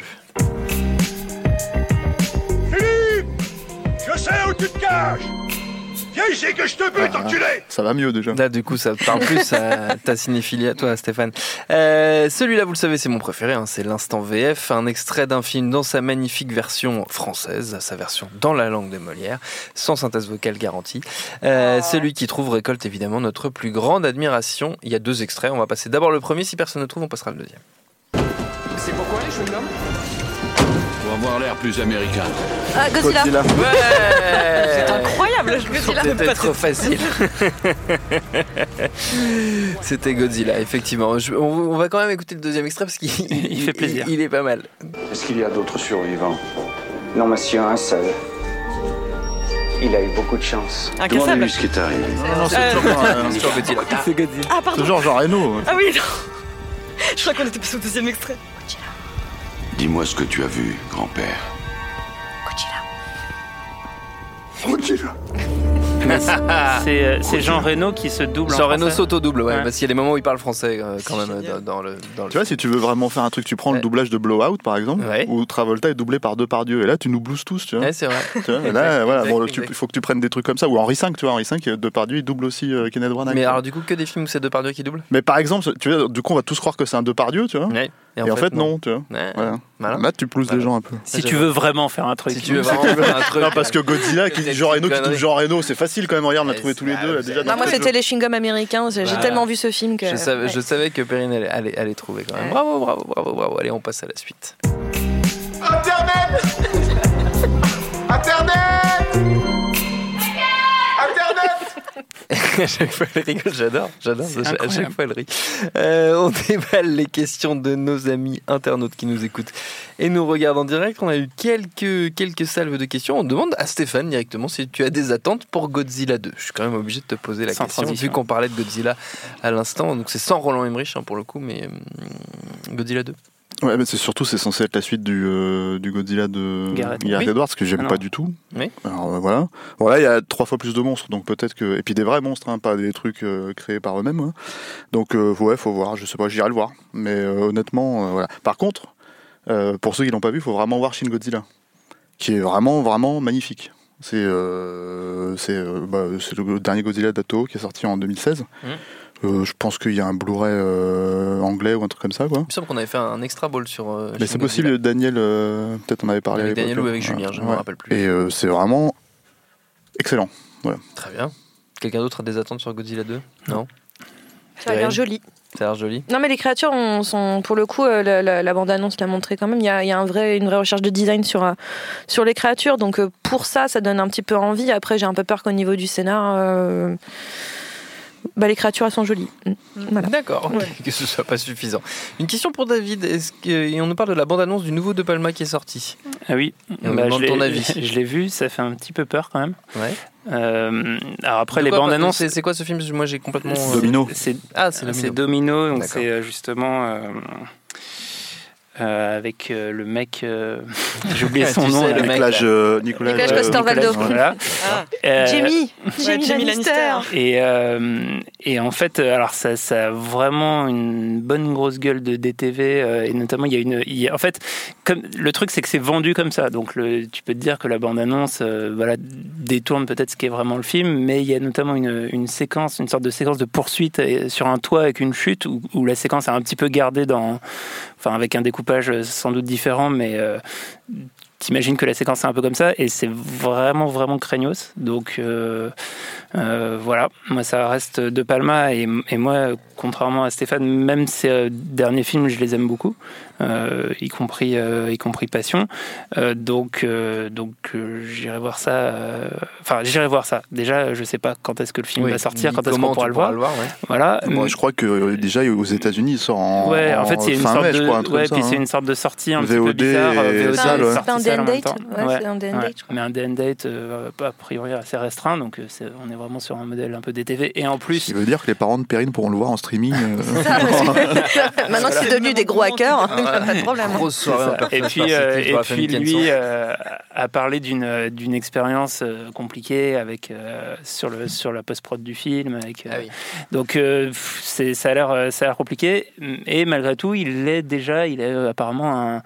Je sais où tu te caches Viens ici que je te bute, Ah. enculé Ça va mieux déjà. Là, du coup, ça parle plus à ta cinéphilie à toi, Stéphane. Euh, Celui-là, vous le savez, c'est mon préféré. hein, c'est l'instant VF, un extrait d'un film dans sa magnifique version française, sa version dans la langue de Molière, sans synthèse vocale garantie. Euh, Celui qui trouve récolte évidemment notre plus grande admiration. Il y a deux extraits. On va passer d'abord le premier. Si personne ne trouve, on passera le deuxième. C'est pourquoi les chewing-gums Pour avoir l'air plus américain. Ah, Godzilla. Godzilla. C'est incroyable, C'était pas trop facile. C'était Godzilla, effectivement. Je- on, on va quand même écouter le deuxième extrait parce qu'il Il fait plaisir. Il, est pas mal. Est-ce qu'il y a d'autres survivants? Non, monsieur, un seul. Il a eu beaucoup de chance. Incassable. Demandez-lui ce qui est arrivé. Non, c'est Euh, toujours, euh, C'est toujours Godzilla. C'est Godzilla. Ah, pardon. toujours Jean Reno. Ah oui, non. Je crois qu'on était passé au deuxième extrait. Dis-moi ce que tu as vu, grand-père. Mais c'est- euh, Jean Reno qui se double Jean Reno s'auto-double, ouais, Ouais. parce qu'il y a des moments où il parle français euh, quand même euh, dans, dans le. Dans le Tu vois, si tu veux vraiment faire un truc, tu prends le doublage de Blowout par exemple, Ouais. où Travolta est doublé par Depardieu, et là tu nous blouses tous, tu vois. Ouais, c'est vrai. Tu vois, Exact, là, voilà, bon, il faut que tu prennes des trucs comme ça, ou Henri V, tu vois, Henri V, Depardieu, il double aussi euh, Kenneth Branagh. Mais alors, du coup, que des films où c'est Depardieu qui double? Mais par exemple, tu vois, du coup, on va tous croire que c'est un Depardieu, tu vois. Et, en, fait, non, tu vois. Ouais. Voilà. Là, tu pousses Voilà. les gens un peu. Si tu veux vraiment faire un truc. Si tu veux vraiment faire un truc. Non, parce que Godzilla qui dit Jean Reno, qui double Jean Reno, c'est facile quand même. Regarde, on a trouvé tous les deux là, déjà. Non, moi c'était les chewing-gums américains. J'ai j'ai Voilà. tellement vu ce film que. Je savais, ouais. je savais que Perrine allait, allait, allait trouver quand même. Ouais. Bravo, bravo, bravo, bravo. Allez, on passe à la suite. Internet Internet à chaque fois, elle rigole, j'adore, j'adore, à chaque fois, elle rit. Euh, on déballe les questions de nos amis internautes qui nous écoutent et nous regardent en direct. On a eu quelques, quelques salves de questions. On demande à Stéphane directement si tu as des attentes pour Godzilla 2. Je suis quand même obligé de te poser la Sans question, transition. vu qu'on parlait de Godzilla à l'instant. Donc c'est sans Roland Emmerich hein, pour le coup, mais hum, Godzilla 2. Ouais, mais c'est surtout c'est censé être la suite du, euh, du Godzilla de Gareth. Oui. Edwards, que j'aime Ah pas du tout. Oui. Alors euh, voilà. Voilà, il y a trois fois plus de monstres, donc peut-être que et puis des vrais monstres, hein, pas des trucs euh, créés par eux-mêmes. hein. Donc ouais, faut voir. Je sais pas, j'irai le voir. Mais honnêtement, voilà. Par contre, pour ceux qui l'ont pas vu, faut vraiment voir Shin Godzilla, qui est vraiment vraiment magnifique. C'est c'est bah, le dernier Godzilla d'Ato qui est sorti en 2016. Mhm. Euh, je pense qu'il y a un Blu-ray euh, anglais ou un truc comme ça, quoi. Il me semble qu'on avait fait un extra ball sur. euh, Mais c'est possible, Daniel, euh, peut-être on avait parlé Avec Daniel ou avec Julien, je ne me rappelle plus. Et euh, c'est vraiment excellent. Très bien. Quelqu'un d'autre a des attentes sur Godzilla 2 Non? Ça a l'air joli. Ça a l'air joli? Non, mais les créatures on- sont, pour le coup, euh, la, la- la bande-annonce l'a montré quand même. Il y a, il y a un vrai, une vraie recherche de design sur, euh, sur les créatures. Donc, euh, pour ça, ça donne un petit peu envie. Après, j'ai un peu peur qu'au niveau du scénar, euh, bah, les créatures, elles sont jolies. Mm. Voilà. D'accord, que ce soit pas suffisant. Une question pour David. Est-ce que, et on nous parle de la bande-annonce du nouveau De Palma qui est sorti. Ah oui, Et on Bah, demande je l'ai- ton avis. Je l'ai vu, ça fait un petit peu peur quand même. Ouais. Euh, alors après, De les quoi, bandes annonces. C'est c'est quoi ce film? Moi j'ai complètement. euh, Domino. C'est Ah, c'est c'est Domino. Domino, donc D'accord. c'est euh, justement euh, euh, avec euh, le mec. euh, J'ai oublié son nom. sais, le mec, Nicolas, là. euh, Nicolas, Nicolas euh, Coster-Waldau. Voilà. Ah, Euh, Jamie, Jamie, Jamie Lannister. Et, euh, et en fait, alors ça, ça a vraiment une bonne grosse gueule de DTV euh, et notamment il y a une, il y a- en fait, comme le truc c'est que c'est vendu comme ça, donc le, tu peux te dire que la bande annonce, voilà, détourne peut-être ce qui est vraiment le film, mais il y a notamment une, une séquence, une sorte de séquence de poursuite sur un toit avec une chute où, où la séquence est un petit peu gardée dans, avec un découpage euh, sans doute différent, mais euh, T'imagines que la séquence est un peu comme ça et c'est vraiment vraiment craignos. Donc euh, voilà, moi ça reste De Palma et, et moi contrairement à Stéphane, même euh, derniers films je les aime beaucoup, y compris euh, y compris Passion. Euh, donc euh, donc euh, j'irai voir ça. euh, Enfin j'irai voir ça. Déjà je sais pas quand est-ce que le film Oui, va sortir, quand est-ce qu'on pourra le voir. pourras le voir, ouais. Voilà. Moi, je crois que euh, déjà aux États-Unis, il sort en, Ouais, en fait, c'est une fin sorte mai, de, je crois, un truc ouais, comme ça, puis c'est hein. une sorte de sortie un VOD petit peu bizarre. euh, VOD, ouais. C'est un and date. Ouais, c'est un date. Mais un day and date, euh, a priori assez restreint, donc euh, c'est- on est vraiment sur un modèle un peu DTV. Et en Ce plus, qui veut dire que les parents de Perrine pourront le voir en streaming. euh, Maintenant qu'ils sont devenus des gros hackers, pas de problème. hein. Grosse soirée en et puis, euh, et puis lui euh, a parlé d'une d'une expérience euh, compliquée avec euh, sur le sur la post prod du film. Avec, euh, Ah oui. Donc euh, pff, c'est ça a l'air euh, ça a l'air compliqué et malgré tout il est déjà il euh, apparemment un-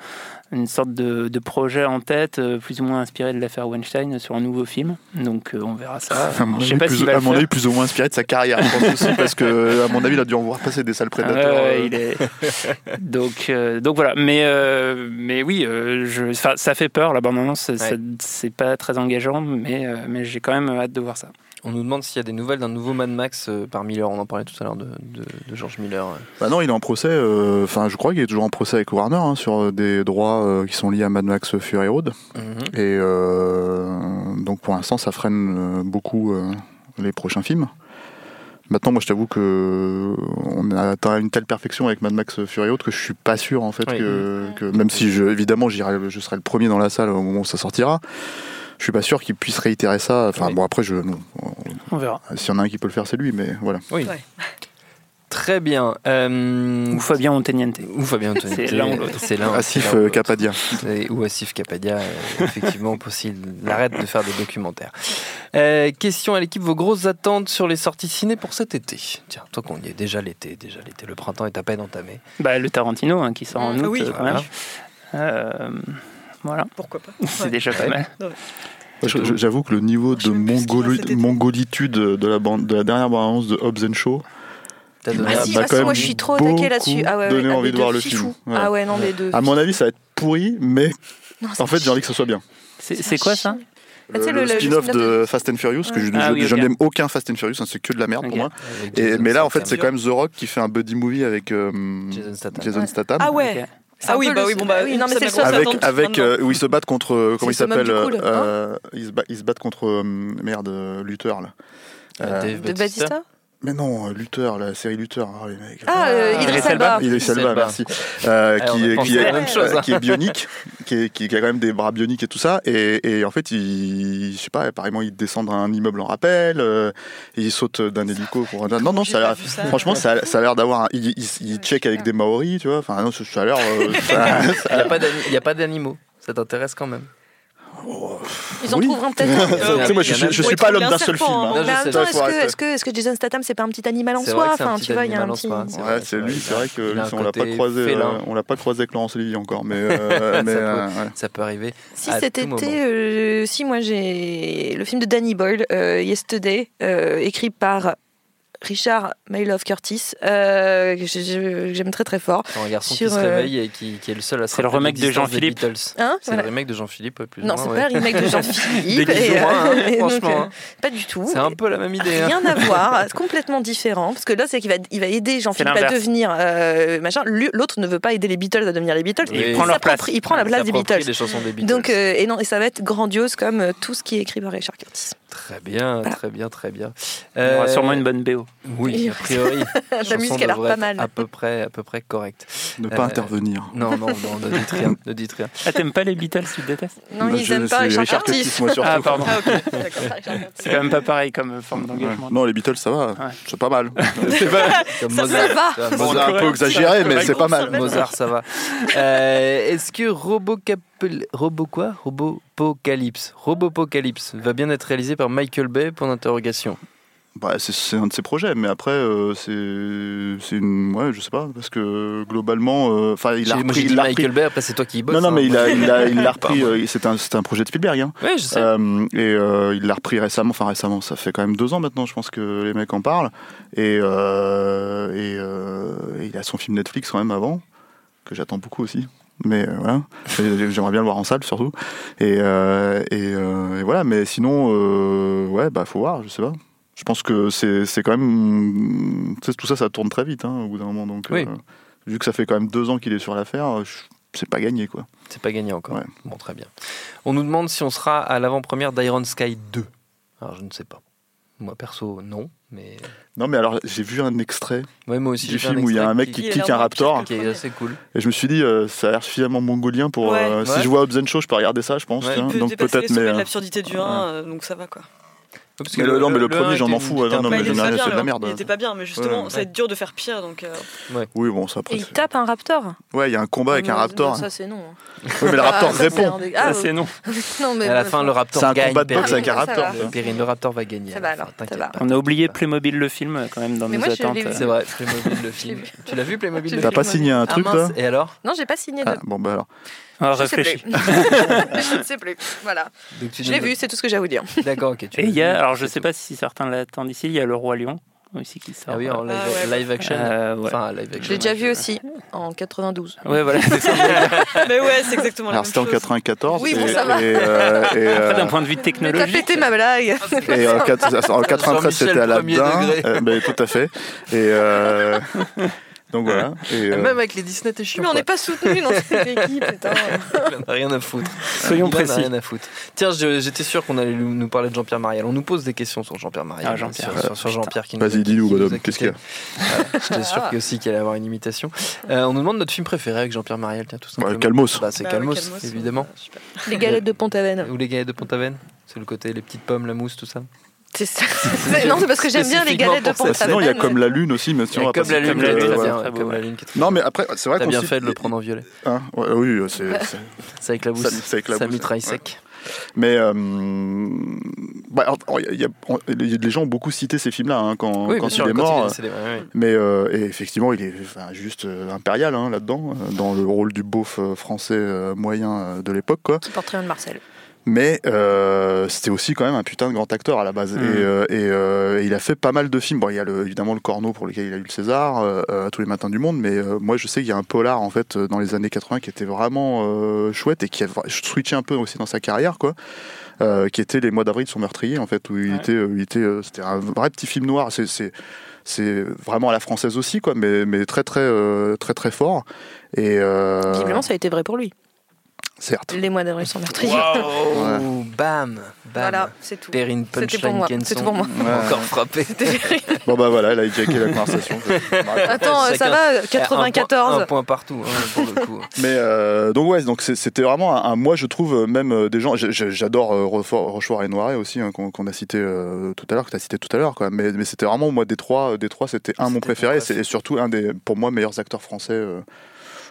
une sorte de, de projet en tête euh, plus ou moins inspiré de l'affaire Weinstein sur un nouveau film. Donc euh, on verra ça. à mon, Je sais avis, pas plus, va à mon avis, plus ou moins inspiré de sa carrière, je pense aussi, parce que, à mon avis, il a dû en voir passer des sales Ouais, prédateurs. ouais, euh, il est... donc, euh, donc voilà. Mais, euh, mais oui, euh, je... ça fait peur. La bande-annonce, ça- ça- c'est pas très engageant, mais, euh, mais j'ai quand même hâte de voir ça. On nous demande s'il y a des nouvelles d'un nouveau Mad Max euh, par Miller. On en parlait tout à l'heure de, de, de George Miller. Bah non, il est en procès. euh, Enfin, je crois qu'il est toujours en procès avec Warner hein, sur euh, des droits euh, qui sont liés à Mad Max Fury Road. Mhm. Et euh, donc, pour l'instant, ça freine beaucoup euh, les prochains films. Maintenant, moi, je t'avoue que on a atteint une telle perfection avec Mad Max Fury Road que je suis pas sûr en fait Oui. que, que même si je, évidemment, j'irai, je serai le premier dans la salle au moment où ça sortira. Je suis pas sûr qu'il puisse réitérer ça. Enfin, Oui. bon, après, je, non. On verra. S'il y en a un qui peut le faire, c'est lui, mais voilà. Oui. Ouais. Très bien. Euh, Ou Fabien Antoniente. ou Fabien. C'est l'un ou l'autre. C'est l'un. Asif euh. Capadia. Ou Asif Kapadia, euh, effectivement, possible. Il arrête de faire des documentaires. Euh, question à l'équipe, vos grosses attentes sur les sorties ciné pour cet été? Tiens, toi qu'on y est déjà l'été, déjà l'été, le printemps est à peine entamé. Bah, le Tarantino hein, qui sort en Ah août oui. euh, quand Voilà. Voilà, Pourquoi pas c'est Ouais. déjà pas Ouais. mal. Ouais, J'avoue que le niveau de mongoli- mongolitude de la, bande, de la dernière bande-annonce de Hobbs and Shaw donné Ah si, bah, ah quand si, moi je suis trop attaqué là-dessus. Ah ouais, ouais, donné ah, envie de voir le film. Ouais. Ah ouais, non, les deux. À mon avis, ça va être pourri, mais Non, en fait, j'ai envie que ce soit bien. C'est quoi ça Ah, le, le- le spin-off de Fast and Furious, que je, Ah je- oui, je ok. n'aime aucun Fast and Furious, hein, c'est que de la merde pour moi. Et, mais là, en fait, c'est quand même The Rock qui fait un buddy movie avec euh, Jason Statham. Jason Statham. Ah ouais Ah oui, bah le- oui, bon bah oui, non, mais ça c'est le avec, avec maintenant. euh, où ils se battent contre euh, comment il s'appelle du cool, euh, ils, se battent, ils se battent contre euh, merde euh, Luther là. Euh, Dave De Batista Mais non, Luther, la série Luther. Ah, les mecs. Ah, euh, Idris Idris Elba. Idris Elba, merci. Euh, Ah, qui, qui est, chose, euh, hein. qui est bionique, qui, est- qui, qui a quand même des bras bioniques et tout ça. Et, et en fait, il, je sais pas, apparemment, il descend d'un immeuble en rappel, euh, et il saute d'un hélico pour. Non, non, ça a ça. Franchement, ça a, ça a l'air d'avoir. un- Il, il, il check avec des Maoris, tu vois. Enfin, non, ça, a l'air. euh, ça- Il n'y a pas d'animaux. Ça t'intéresse quand même Ils en Oui. trouveront peut-être un. Tu sais, moi, je, je, je suis pas l'homme un d'un seul film. hein. Non, Mais en même temps, est-ce que, est-ce, que, est-ce que Jason Statham, c'est pas un petit animal en soi Enfin, tu vois, il y a un petit. Ouais, c'est lui, c'est vrai que on l'a pas croisé, euh, on l'a pas croisé avec Laurence Olivier encore, mais, euh, mais Ça euh, peut- ouais. Ça peut arriver. Si cet été, si moi j'ai le film de Danny Boyle, Yesterday, écrit par Richard Maylove Curtis, euh, que j'aime très très fort. Un garçon Sur, qui se euh, réveille et qui, qui est le seul à se C'est le rappeler remake de des Jean-Philippe. Hein C'est Voilà. le remake de Jean-Philippe, plus Non, c'est ouais. pas le remake de Jean-Philippe. Hein, et, donc, franchement, euh, hein. Pas du tout. C'est un peu la même idée. hein. Rien à voir, c'est complètement différent. Parce que là, c'est qu'il va, il va aider Jean-Philippe à devenir euh, machin. L'autre ne veut pas aider les Beatles à devenir les Beatles. Il prend leur place. Il prend la place des Beatles. les chansons des Beatles. Donc, euh, et non, et ça va être grandiose comme euh, tout ce qui est écrit par Richard Curtis. Très bien, très bien, très bien. Il y aura Euh, sûrement une bonne BO. Oui, a priori. La musique a l'air pas mal. À peu près, à peu près correcte. Ne pas Euh, intervenir. Non, non, non, ne dites rien, ne dites rien. Ah, t'aimes pas les Beatles, tu détestes? Non, Bah, ils je- aiment pas Richard, Richard Curtis. Curtis, moi, surtout. Ah, pardon. Ah, ok. D'accord, Richard Curtis. C'est quand même pas pareil comme forme d'engagement. Non, les Beatles, ça va. C'est pas mal. C'est pas comme Ça, on a un peu exagéré, mais c'est pas mal. Mozart, ça va. Euh, Est-ce que Robocap... Robo quoi? Robopocalypse. Robopocalypse va bien être réalisé par Michael Bay, point d'interrogation. Bah, c'est- un de ses projets, mais après, euh, c'est une. Ouais, je sais pas, parce que globalement. euh, Enfin, il J'ai- a repris. il a Michael repris- Bay, après c'est toi qui y bosses. Non, non, mais hein. il a, il a, il l'a Pardon. repris. euh, c'est un, un projet de Spielberg. Hein. Ouais, je sais. Euh, et euh, il l'a repris récemment, enfin récemment, ça fait quand même deux ans maintenant, je pense que les mecs en parlent. Et, euh, et, euh, et il a son film Netflix quand même avant, que j'attends beaucoup aussi. Mais euh, voilà, j'aimerais bien le voir en salle surtout. Et, euh, et, euh, et voilà, mais sinon, euh, ouais, bah faut voir, je sais pas. Je pense que c'est c'est quand même. tu sais, Tout ça, ça tourne très vite hein, au bout d'un moment. Donc, Oui. euh, vu que ça fait quand même deux ans qu'il est sur l'affaire, je- c'est pas gagné quoi. C'est pas gagné encore. Ouais. Bon, très bien. On nous demande si on sera à l'avant-première d'Iron Sky 2. Alors, je ne sais pas. Moi, perso, non. Mais Non, mais alors j'ai vu un extrait ouais, moi aussi, du film où il y a un mec qui, qui- kick un raptor. qui est assez cool. Et je me suis dit, euh, ça a l'air suffisamment mongolien pour. Ouais. euh, Ouais. Si je vois Hobbs Show, je peux regarder ça, je pense. Il peut Donc peut-être, mais. euh, l'absurdité du 1, donc ça va quoi. Parce Mais le- non, mais le premier, j'en m'en fous, était non, non, mais c'est de la merde. Il était pas bien, mais justement, Ouais. ça va être dur de faire pire. Donc, euh, Oui, bon, ça après. Et il tape un raptor. Ouais, il y a un combat avec un Non, raptor. Ça, c'est non. Oui, mais le raptor Ah, ça, c'est répond. dé- Ça, Ah, c'est non. non, mais À la fin, le Raptor C'est un gagne. combat de boxe avec un raptor. Perrine, le Raptor va gagner. Ça va alors. On a oublié Playmobil le film quand même dans nos attentes. C'est vrai, Playmobil le film. Tu l'as vu, Playmobil J'ai le vu T'as film pas signé un Ah, truc, toi Et alors? Non, j'ai pas signé. Ah, bon, bah alors. Ah, Je sais réfléchis. plus. je ne sais plus. Voilà. Donc, tu Je l'ai vu, c'est tout ce que j'ai à vous dire. D'accord, ok. tu Et il y a, alors je c'est sais pas si certains l'attendent ici, il y a le Roi Lion aussi qui sort. Ah oui, en live, Ah ouais. live action. Euh, ouais. Enfin, live action. Je l'ai déjà vu aussi en 92. Ouais, voilà, c'est ça. Mais ouais, c'est exactement la Alors c'était en chose. 94. Oui, bon, ça va. et, euh, et, euh, Après, d'un point de vue Mais t'as technologique. pété ma blague. et en, quatre- en 93, c'était à la. Euh, mais tout à fait. Et euh, donc voilà. Et, euh, Même avec les Disney, t'es chiant. Mais on n'est pas soutenu dans cette équipe, putain. En a rien à foutre. Soyons précis. rien à foutre. Tiens, j'étais sûr qu'on allait nous parler de Jean-Pierre Mariel. On nous pose des questions sur Jean-Pierre Mariel. Ah, Jean-Pierre. Sur, sur- Jean-Pierre qui Vas-y, dis-nous, madame, qu'est-ce qu'il y a. Voilà, J'étais sûr qu'il aussi qu'il allait avoir une imitation. Euh, on nous demande notre film préféré avec Jean-Pierre Mariel, tiens, tout simplement. Calmos. Bah, c'est Bah, Calmos, évidemment. Les galettes de Pont-Aven. Ou les galettes de Pont-Aven C'est le côté, les petites pommes, la mousse, tout ça C'est ça. C'est- Non, c'est parce que j'aime bien les galettes de bah, sinon, il y a Pont-Aven. comme la lune aussi, mais si on va Comme la lune, comme la est lune, est Non, mais après, c'est vrai T'as qu'on bien fait de le prendre en violet. Hein, oui, c'est. c'est- Ça éclabousse. Ça- ça éclabousse, Ça mitraille sec. Mais euh, bah, alors, il y a- on- les gens ont beaucoup cité ces films-là hein, quand, Oui, quand bien sûr, il est quand mort. il est décédé, ouais, ouais. Mais euh, et effectivement, il est enfin, juste euh, impérial hein, là-dedans, euh, dans le rôle du beauf euh, français euh, moyen euh, de l'époque, quoi. Qui porte rien de Marcel. Mais euh, c'était aussi quand même un putain de grand acteur à la base. Et, euh, et, euh, il a fait pas mal de films. Bon, il y a le- évidemment le Corneau pour lequel il a eu le César, euh, euh, tous les matins du monde. Mais euh, moi, je sais qu'il y a un polar en fait euh, dans les années 80 qui était vraiment euh, chouette et qui a switché un peu aussi dans sa carrière, quoi. Euh, qui était Les mois d'avril sont meurtriers en fait, où il Ouais. était, euh, il était, euh, c'était un vrai petit film noir. C'est, c'est, c'est vraiment à la française aussi, quoi, mais, mais très très euh, très très fort. Et euh, Visiblement, ça a été vrai pour lui. Certes. Les mois d'avril sont meurtriers. Wow, bam, bam. Voilà, c'est tout. Perrine C'était pour Punchline c'est tout pour moi. Encore frappé. Bon bah voilà, elle a hijacké la conversation. Attends, euh, ça Chacun- va, Un point- 94. Un point partout, hein, pour le coup. Mais euh, donc ouais, donc c'était vraiment un, un- moi je trouve euh, même euh, des gens. J'adore euh, Rochefort et Noiret aussi hein, qu'on a cité euh, tout à l'heure, que tu as cité tout à l'heure. Mais, mais c'était vraiment moi des trois, des trois, c'était un mon préféré, c'est et surtout un des pour moi meilleurs acteurs français.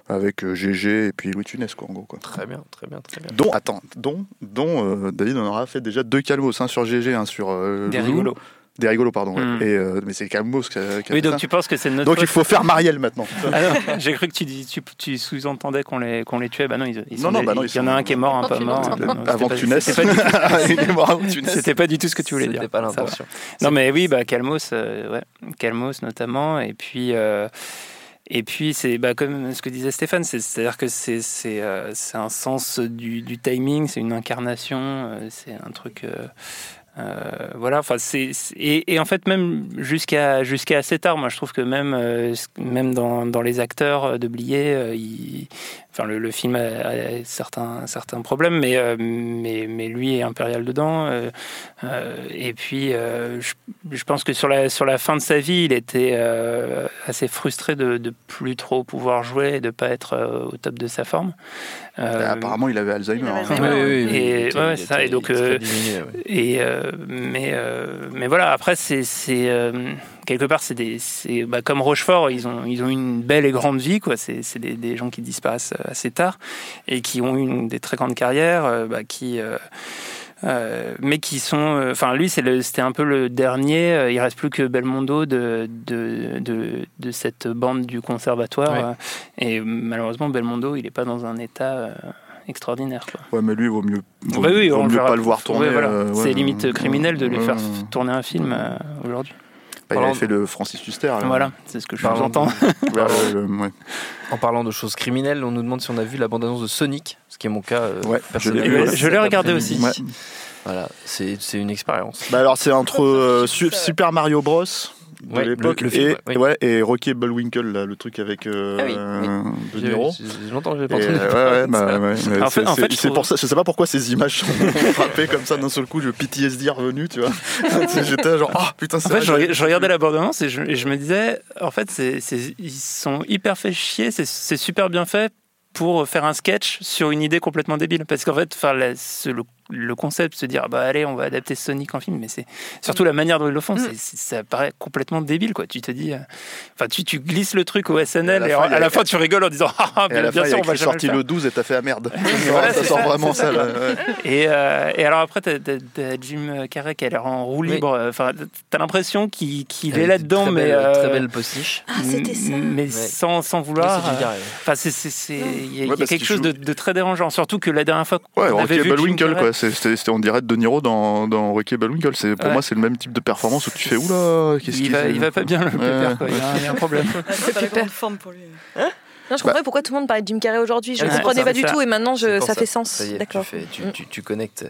Euh, avec euh, GG et puis Louis Tunès quoi en gros quoi. Très bien, très bien, très bien. Dont attends, dont dont euh, David on aura fait déjà deux calmos, un sur GG, un sur euh, Des rigolos. Des rigolos pardon. ouais. Mm. Et euh, mais c'est Calmos qui a, qui a Oui, donc ça. tu penses que c'est notre Donc il faut faire Marielle maintenant. Ah non, j'ai cru que tu, dis, tu, tu sous-entendais qu'on les, qu'on les tuait. Bah non, ils, ils Non, sont non, des- bah non, il y en a un qui est mort, un pas mort. Non, Avant pas- que tu naisses. c'était pas du tout- Il est mort avant que tu naisses. C'était pas du tout ce que tu voulais dire. C'était pas l'intention. Non, mais oui, bah, Calmos, euh, ouais. Calmos notamment. Et puis. Euh, et puis, c'est bah, comme ce que disait Stéphane, c'est- c'est-à-dire que c'est euh, un sens du, du timing, c'est une incarnation, euh, c'est un truc. Euh, voilà, enfin c'est et, et en fait même jusqu'à jusqu'à assez tard, moi je trouve que même euh, même dans, dans les acteurs de Blier, euh, il- enfin le, le film a, a certains certains problèmes, mais euh, mais mais lui est impérial dedans. euh, euh, et puis euh, je, je pense que sur la sur la fin de sa vie, il était euh, assez frustré de de plus trop pouvoir jouer et de pas être euh, au top de sa forme. Euh, Bah, apparemment il avait Alzheimer. hein. Oui, oui, oui, et était- ouais, il ça, était- et donc il était euh, diminué, ouais. et euh, mais euh, mais voilà après c'est euh, quelque part c'est des c'est bah, comme Rochefort ils ont ils ont une belle et grande vie quoi c'est c'est des, des gens qui disparaissent assez tard et qui ont eu une des très grandes carrières euh, bah, qui euh, euh, mais qui sont, euh, enfin lui c'était un peu le dernier. euh, il reste plus que Belmondo de de, de, de cette bande du conservatoire. Ouais. euh, et malheureusement Belmondo il est pas dans un état euh, extraordinaire. Quoi. Ouais, mais lui, il vaut mieux, vaut, Bah oui, vaut on mieux verra. pas le voir Ouais, tourner. voilà. euh, ouais, c'est limite criminel de lui ouais, faire ouais. tourner un film euh, aujourd'hui. Bah, il avait fait le Francis Huster. là. Voilà, c'est ce que je vous entends. Ouais, ouais, le- ouais. En parlant de choses criminelles, on nous demande si on a vu la bande-annonce de Sonic, ce qui est mon cas. euh, Ouais, personnel. je l'ai regardé aussi. Voilà, c'est c'est une expérience. Bah alors c'est entre euh, Su- Super Mario Bros de Ouais, l'époque le- le film, et, ouais, oui. ouais, et Rocky et Bullwinkle là, le truc avec euh, Ah oui, euh, De Niro. longtemps que j'ai entendu euh, ouais, bah, ouais, En fait- en je c'est trouve- pour ça, je sais pas pourquoi ces images sont frappées comme ça d'un seul coup, le PTSD est revenu, tu vois. J'étais genre, ah putain, c'est En fait, vrai, je, regardais la bande-annonce et je, et je me disais, en fait, c'est, ils sont hyper fait chier, c'est, super bien fait pour faire un sketch sur une idée complètement débile. Parce qu'en fait, enfin, le, le concept, se dire, ah bah allez, on va adapter Sonic en film, mais c'est surtout la manière dont ils le font, c'est- ça paraît complètement débile, quoi. Tu te dis, euh, enfin, tu, tu glisses le truc au SNL et, Et à la en- fin, a- tu rigoles en disant, ah, ah, Et à la bien fin, sûr, a on va jamais le sorti faire. le 12 et t'as fait la merde. Voilà, ça c'est sort ça, vraiment c'est ça. ouais. Et, euh, et alors après, t'as, t'as- t'as Jim Carrey qui a l'air en roue Oui. libre. Enfin, t'as l'impression qu'il, est là-dedans, mais euh, très belle postiche. Ah, c'était ça. mais sans, sans vouloir. c'est Jim euh, Carrey. Enfin, c'est, il y a, quelque chose de, très dérangeant. Surtout que la dernière fois qu'on Ouais, avait et vu Carrey- quoi. C'était, on dirait De Niro dans, dans Rocky. C'est, pour Ouais. moi, c'est le même type de performance où tu fais oula, qu'est-ce il qu'il va, il va pas bien le Ouais. pépère, quoi. Il, y a, un- il y a un problème. C'est forme pour lui. Non, je comprenais pourquoi tout le monde parlait de Jim Carrey aujourd'hui. Je ne Ouais, comprenais pas du ça. tout et maintenant je, ça, fait sens. Ça D'accord. Tu, fais- tu, Mm. tu- tu connectes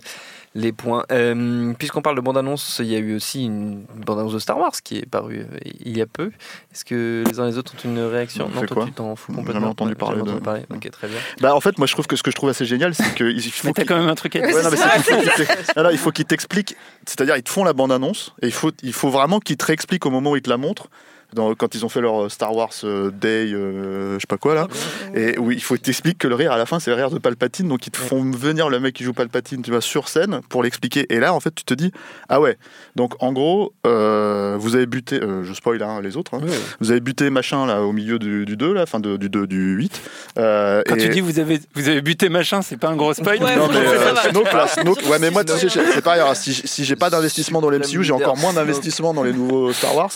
les points. Euh, Puisqu'on parle de bande-annonce, il y a eu aussi une bande-annonce de Star Wars qui est parue euh, il y a peu. Est-ce que les uns et les autres ont une réaction On fait toi, quoi tu t'en fous complètement jamais entendu parler jamais entendu parler. Ok, très bien. Bah, en fait, moi, je trouve que ce que je trouve assez génial, c'est qu'il faut Mais t'as quand même un truc à dire. Ouais, non, mais non, non, il faut qu'ils t'expliquent. C'est-à-dire, ils te font la bande-annonce et il faut, il faut vraiment qu'ils te réexpliquent au moment où ils te la montrent. Dans, quand ils ont fait leur Star Wars euh, Day, euh, je sais pas quoi là, et où il faut qu'ils t'expliquent que le rire à la fin c'est le rire de Palpatine, donc ils te font venir le mec qui joue Palpatine, tu vois, sur scène pour l'expliquer. Et là, en fait, tu te dis, ah ouais, donc en gros, euh, vous avez buté, euh, je spoil hein, les autres, hein, vous avez buté machin là au milieu du, du 2, là, enfin de- du 2, du 8. euh, Quand et- tu dis vous avez, vous avez buté machin, c'est pas un gros spoil? Ouais, non mais euh. Snoke, là, Snoke, ouais mais moi tu sais, c'est pareil alors, si, si j'ai pas d'investissement dans l'MCU j'ai encore moins d'investissement dans les nouveaux Star Wars.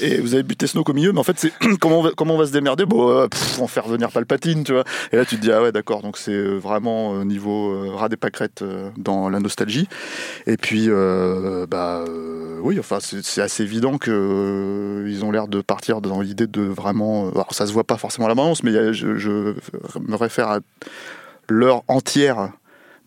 Et vous avez buté Snoke au milieu mais en fait c'est comment on va, se démerder? Bon euh, pff, on va faire venir Palpatine tu vois. Et là tu te dis ah ouais d'accord donc c'est euh, vraiment euh, niveau euh, ras des pâquerettes euh, dans la nostalgie. Et puis euh, bah oui enfin c'est assez évident que ils ont l'air de partir dans l'idée de vraiment alors ça se voit pas forcément à la balance mais je me réfère à l'heure entière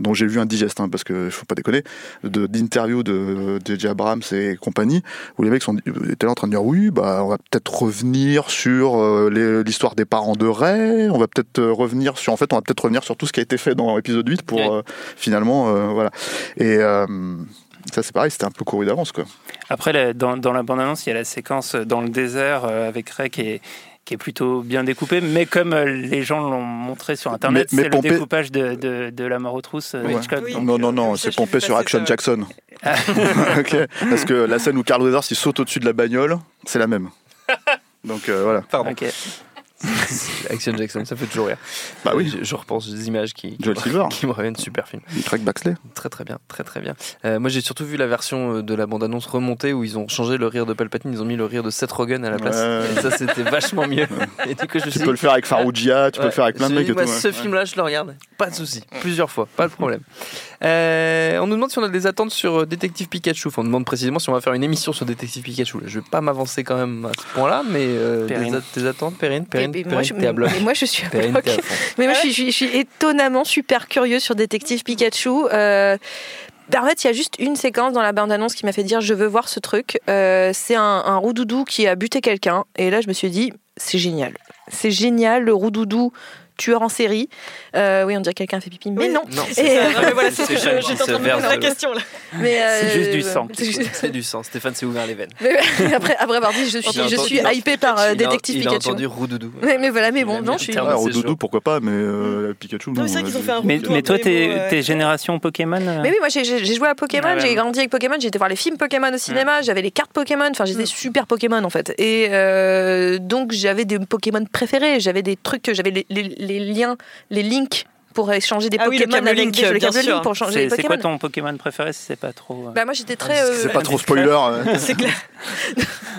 dont j'ai vu un digeste, hein, parce que faut pas déconner, d'interviews de J.J. Abrams et compagnie, où les mecs sont, étaient là en train de dire oui, bah, on va peut-être revenir sur euh, l'histoire des parents de Ray, on va peut-être euh, revenir sur, en fait, on va peut-être revenir sur tout ce qui a été fait dans l'épisode 8 pour euh, finalement, euh, voilà. Et euh, ça, c'est pareil, c'était un peu couru d'avance, quoi. Après, dans, dans la bande-annonce, il y a la séquence dans le désert euh, avec Ray qui est, qui est plutôt bien découpée, mais comme euh, les gens l'ont montré sur Internet, c'est Pompée- le découpage de, de, de la mort aux trousses euh, Ouais. Hitchcock. donc, non, non, euh, non, c'est pompé sur Action Jackson. Ah. Parce que la scène où Carl Weathers il saute au-dessus de la bagnole, c'est la même. Donc euh, voilà. Pardon. Action Jackson, ça fait toujours rire. Bah oui. Je, je repense des images qui, qui, Joel me- qui me reviennent. Super film. Craig Baxley. Très très bien, très très bien. Euh, moi j'ai surtout vu la version euh, de la bande-annonce remontée où ils ont changé le rire de Palpatine, ils ont mis le rire de Seth Rogen à la place. Ouais. Et ça c'était vachement mieux. Et du coup, je me Tu suis peux dit- le faire avec Farougia, tu peux le faire avec plein de mecs moi. Ce ouais. film-là, je le regarde, pas de souci, plusieurs fois, pas de problème. Euh, on nous demande si on a des attentes sur Détective Pikachu. Enfin, on demande précisément si on va faire une émission sur Détective Pikachu. Je vais pas m'avancer quand même à ce point-là, mais euh, des, des attentes, Perrine, Perrine, Moi, je, mais moi, je suis à bloc. Mais moi, je suis, je suis- je suis étonnamment super curieux sur Détective Pikachu. Euh, ben, en fait, il y a juste une séquence dans la bande-annonce qui m'a fait dire je veux voir ce truc. Euh, c'est un, un roudoudou qui a buté quelqu'un. Et là, je me suis dit c'est génial. C'est génial, le roudoudou tueur en série. Euh, oui, on dirait que quelqu'un a fait pipi, mais Oui. non. Non, Et, c'est euh, voilà, c'est ce que j'étais en train de poser la question là. mais, C'est euh, juste du sang. c'est juste- C'est du sang. Stéphane s'est ouvert les veines. Mais- après, après avoir dit je suis, je suis hypé par euh, Détective il a Pikachu. entendu Roudoudou. Mais, mais voilà, mais bon, non, je suis. Roudoudou, pourquoi pas, mais euh, Pikachu. Non, mais c'est vrai on qu'ils a ont vu. fait un Mais, retour mais toi, t'es euh, génération Pokémon euh Mais oui, moi j'ai joué à Pokémon, j'ai grandi avec Pokémon, j'ai été voir les films Pokémon au cinéma, j'avais les cartes Pokémon, enfin j'étais super Pokémon en fait. Et euh, donc j'avais des Pokémon préférés, j'avais des trucs, j'avais les, les- liens, les links pour échanger des Ah oui, le Pokémon avec des- le bien câble sûr. Link pour changer C'est quoi Pokémon. ton Pokémon préféré si c'est pas trop. euh, Bah moi j'étais très. euh, C'est pas trop spoiler. euh. C'est clair.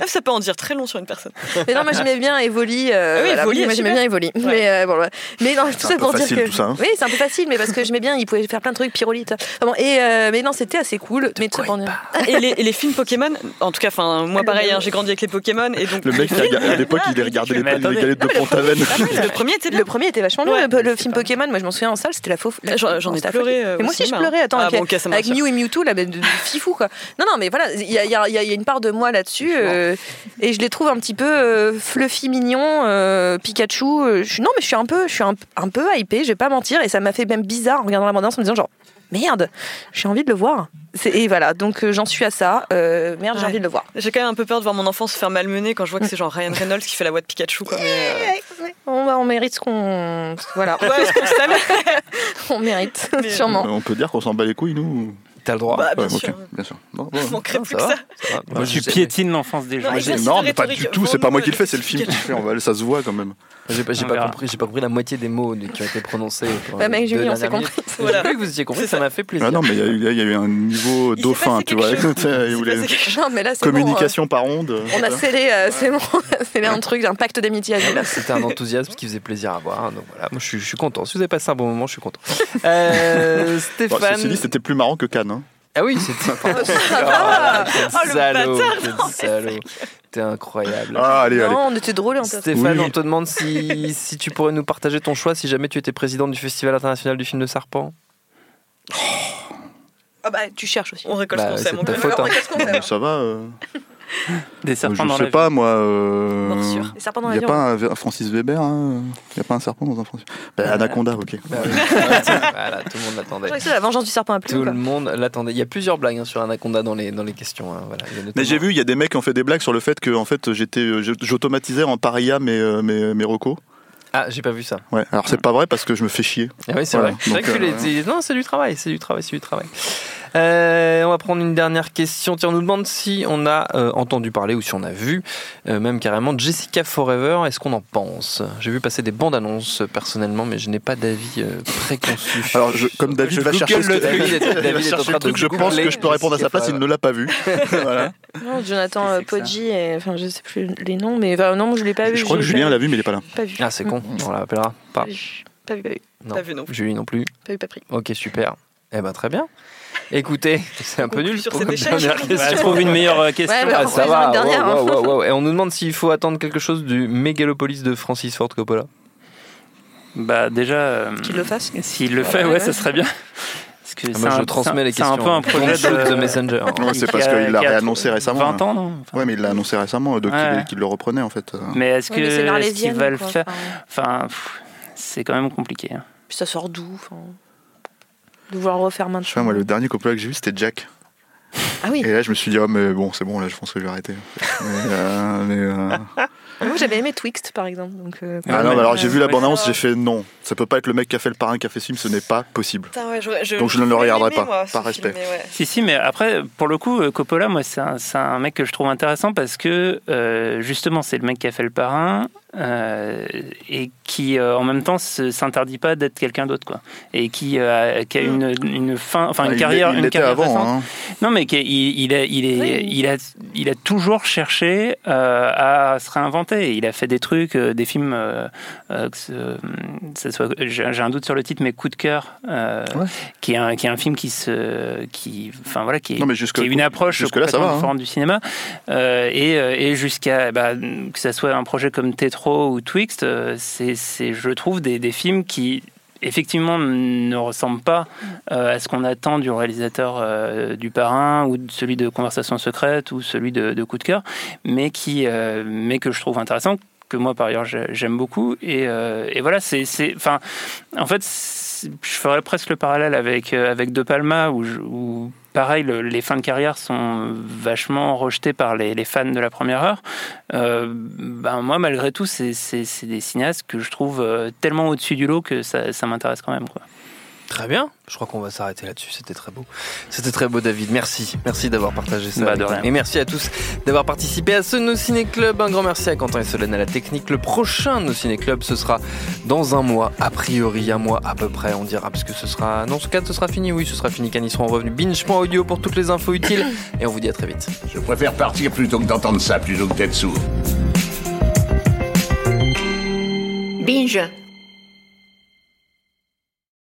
Ah, Ça peut en dire très long sur une personne. Mais non, moi j'aimais bien Evoli. euh, Ah oui, voilà, Evoli, moi j'aimais bien Evoli. Mais euh, bon, voilà. Mais non, tout ça pour dire que. tout ça, hein. Oui, c'est un peu facile, mais parce que j'aimais bien, il pouvait faire plein de trucs, pyrolite. Enfin bon, et euh, mais non, c'était assez cool. mais tout ça pour dire. Et les, et les films Pokémon, en tout cas, enfin moi pareil, hein, j'ai grandi avec les Pokémon et donc Le mec, à l'époque, il regardait les, galettes de Ah, mais le Pont-Aven. le premier était bien. Le premier était vachement bien. Ouais. le, le film Pokémon, moi je m'en souviens en salle, c'était la fauve. la- J'en- ai la pleuré, euh, au moi aussi je pleurais. Attends, Ah avec, bon. Mew et Mewtwo, là, mais de, fifou quoi. Non, non, mais voilà, il y a, y y une part de moi là-dessus euh, et je les trouve un petit peu euh, fluffy, mignon, euh, Pikachu. je non, mais je suis un peu, je suis un, un peu hypée, je vais pas mentir, et ça m'a fait même bizarre en regardant la bande en me disant genre merde, j'ai envie de le voir. Et voilà, donc euh, j'en suis à ça. euh, merde, j'ai Ouais. envie de le voir. J'ai quand même un peu peur de voir mon enfant se faire malmener quand je vois que c'est genre Ryan Reynolds qui fait la voix de Pikachu. Quoi, mais, euh, On, on mérite ce qu'on. Voilà. On mérite, Mais- sûrement. On peut dire qu'on s'en bat les couilles, nous T'as le droit. Bah, bien Ouais, sûr. bien sûr. Bon, bon. Je manquerais Ah, plus ça que ça. ça. Moi, tu j'ai- piétines l'enfance des gens. Non, mais pas du tout, c'est pas moi qui le fais, c'est le film qui le fait. on va- Ça se voit quand même. J'ai pas, pas compris, j'ai pas compris la moitié des mots qui ont été prononcés. Bah, les mec, deux Julie, on s'est compris. Voilà. Que vous étiez compris, ça m'a fait plaisir. Ah non, mais il y, a eu- il y a eu un niveau Il dauphin, tu vois. les-. Non, mais là, c'est bon, Communication par onde. euh, on a scellé, euh, c'est bon, scellé un truc, un pacte d'amitié. C'était un enthousiasme qui faisait plaisir à voir. Donc voilà, moi je suis, je suis content. Si vous avez passé un bon moment, je suis content. Euh, Bon, Stéphane. ceci dit, c'était plus marrant que Cannes. hein. Ah oui, c'était. va. quel Oh, le salaud, bâtard, quel salaud. T'es incroyable. Ah, allez, allez. Non, on était drôles en fait. Stéphane, Oui. on te demande si, si tu pourrais nous partager ton choix si jamais tu étais président du Festival international du film de Serpent. Ah bah, tu cherches aussi. On récolte Bah, ce qu'on c'est sait, gars. faute, hein. Qu'est-ce qu'on fait Ça va euh, Des serpents Je dans sais pas, moi. euh. Les serpents dans Il n'y a pas un, un Francis Weber hein Il n'y a pas un serpent dans un Francis bah, Anaconda, ok. Bah oui. voilà, tout le monde Je l'attendait. crois que c'est la vengeance du serpent à plume. Tout quoi. le monde l'attendait. Il y a plusieurs blagues hein, sur Anaconda dans les, dans les questions. hein, voilà. Mais j'ai vu, il y a des mecs qui ont fait des blagues sur le fait que en fait, j'étais, euh, je- j'automatisais en paria mes, euh, mes, mes recos. Ah, j'ai pas vu ça. Ouais, alors c'est pas vrai parce que je me fais chier. Ah oui, c'est Voilà. vrai. C'est vrai Donc, que tu euh, les- Non, c'est du travail, c'est du travail, c'est du travail. Euh, on va prendre une dernière question. Tiens, on nous demande si on a euh, entendu parler ou si on a vu, euh, même carrément, Jessica Forever. Est-ce qu'on en pense? J'ai vu passer des bandes annonces personnellement, mais je n'ai pas d'avis euh, préconçu. Alors, je- comme David Je va chercher ce le que- truc, David est en train de je pense que je peux répondre à sa place, il ne l'a pas vu. voilà. Non, Jonathan euh, Poggi, et, enfin je sais plus les noms, mais enfin, non, moi, je l'ai pas vu. Je crois que Julien l'a vu, mais il est pas là. Pas vu. Ah, c'est con, on l'appellera pas. Pas vu, pas vu. Non. Pas vu non plus. Julie non plus. Pas vu, pas pris. Ok, super. Eh ben très bien. Écoutez, c'est un peu nul sur pour cet une échec. dernière Bah, question. trouve une meilleure euh, question. Ouais, bah, Ah, on ça va dernière, wow, hein. wow, wow. Et on nous demande s'il faut attendre quelque chose du Mégalopolis de Francis Ford Coppola. Bah déjà, euh, Qu'il le fasse. s'il le fait, ouais, ça serait bien. Parce que Ah, moi, je un- transmets les un- C'est un questions. peu un projet de the messenger. Ouais, c'est parce qu'il l'a réannoncé récemment. 20 ans, non Ouais, mais il l'a annoncé récemment, donc Ouais. le reprenait en fait. Mais est-ce que est-ce l'Arlésienne, qu'il va le faire enfin. Enfin, c'est quand même compliqué. hein. Puis ça sort d'où enfin, De vouloir le refaire Je sais maintenant. pas, moi, le dernier Coppola que j'ai vu, c'était Jack. Ah oui. Et là, je me suis dit, oh, mais bon, c'est bon, là, je pense que je vais arrêter. Mais, euh, mais, euh, Moi j'avais aimé Twixt par exemple. Donc, euh, Ah non, mais alors j'ai vu la bande-annonce, j'ai fait non, ça peut pas être le mec qui a fait le parrain qui a fait ce film, ce n'est pas possible. Putain, ouais, j'aurais- je- Donc je ne le regarderai pas, moi, par respect. ouais. Si, si, mais après, pour le coup, Coppola, moi, c'est un, un mec que je trouve intéressant parce que, euh, justement, c'est le mec qui a fait le parrain euh, et qui, euh, en même temps, s'interdit pas d'être quelqu'un d'autre, quoi. Et qui, euh, qui a une, une fin, enfin, Ah, une il carrière. il une carrière avant, hein. Non, mais qui il, il, a, il, est, il, a, il a toujours cherché euh, à se réinventer. Il a fait des trucs, euh, des films, euh, euh, que ce- ça soit, j'ai un doute sur le titre, mais Coup de cœur, euh, qui, est un, qui est un film qui se, qui, enfin voilà, qui est, Non, mais jusque- qui est une approche jusque-là, ça complètement va, hein. du cinéma, Euh, et, et jusqu'à bah, que ça soit un projet comme Tetro ou Twixt, euh, c'est, je trouve, des, films qui effectivement ne ressemblent pas euh, à ce qu'on attend du réalisateur euh, du parrain ou de celui de Conversation secrète ou celui de, Coup de cœur, mais qui, mais que je trouve intéressant que moi par ailleurs j'ai- j'aime beaucoup. Et, et voilà c'est enfin en fait je ferais presque le parallèle avec euh, avec De Palma où, pareil le- les fins de carrière sont vachement rejetées par les, fans de la première heure. Euh, ben moi malgré tout c'est des cinéastes que je trouve euh, tellement au-dessus du lot que ça, m'intéresse quand même Très bien. Je crois qu'on va s'arrêter là-dessus. C'était très beau. C'était très beau, David. Merci. Merci d'avoir partagé ça. Bah, de rien. Et merci à tous d'avoir participé à ce No Ciné Club. Un grand merci à Quentin et Solène à la technique. Le prochain No Ciné Club, ce sera dans un mois, a priori, un mois à peu près, on dira, parce que ce sera. Non, ce cas, ce sera fini. Oui, ce sera fini quand ils seront revenus. Binge.audio pour toutes les infos utiles. Et on vous dit à très vite. Je préfère partir plutôt que d'entendre ça, plutôt que d'être sourd. Binge.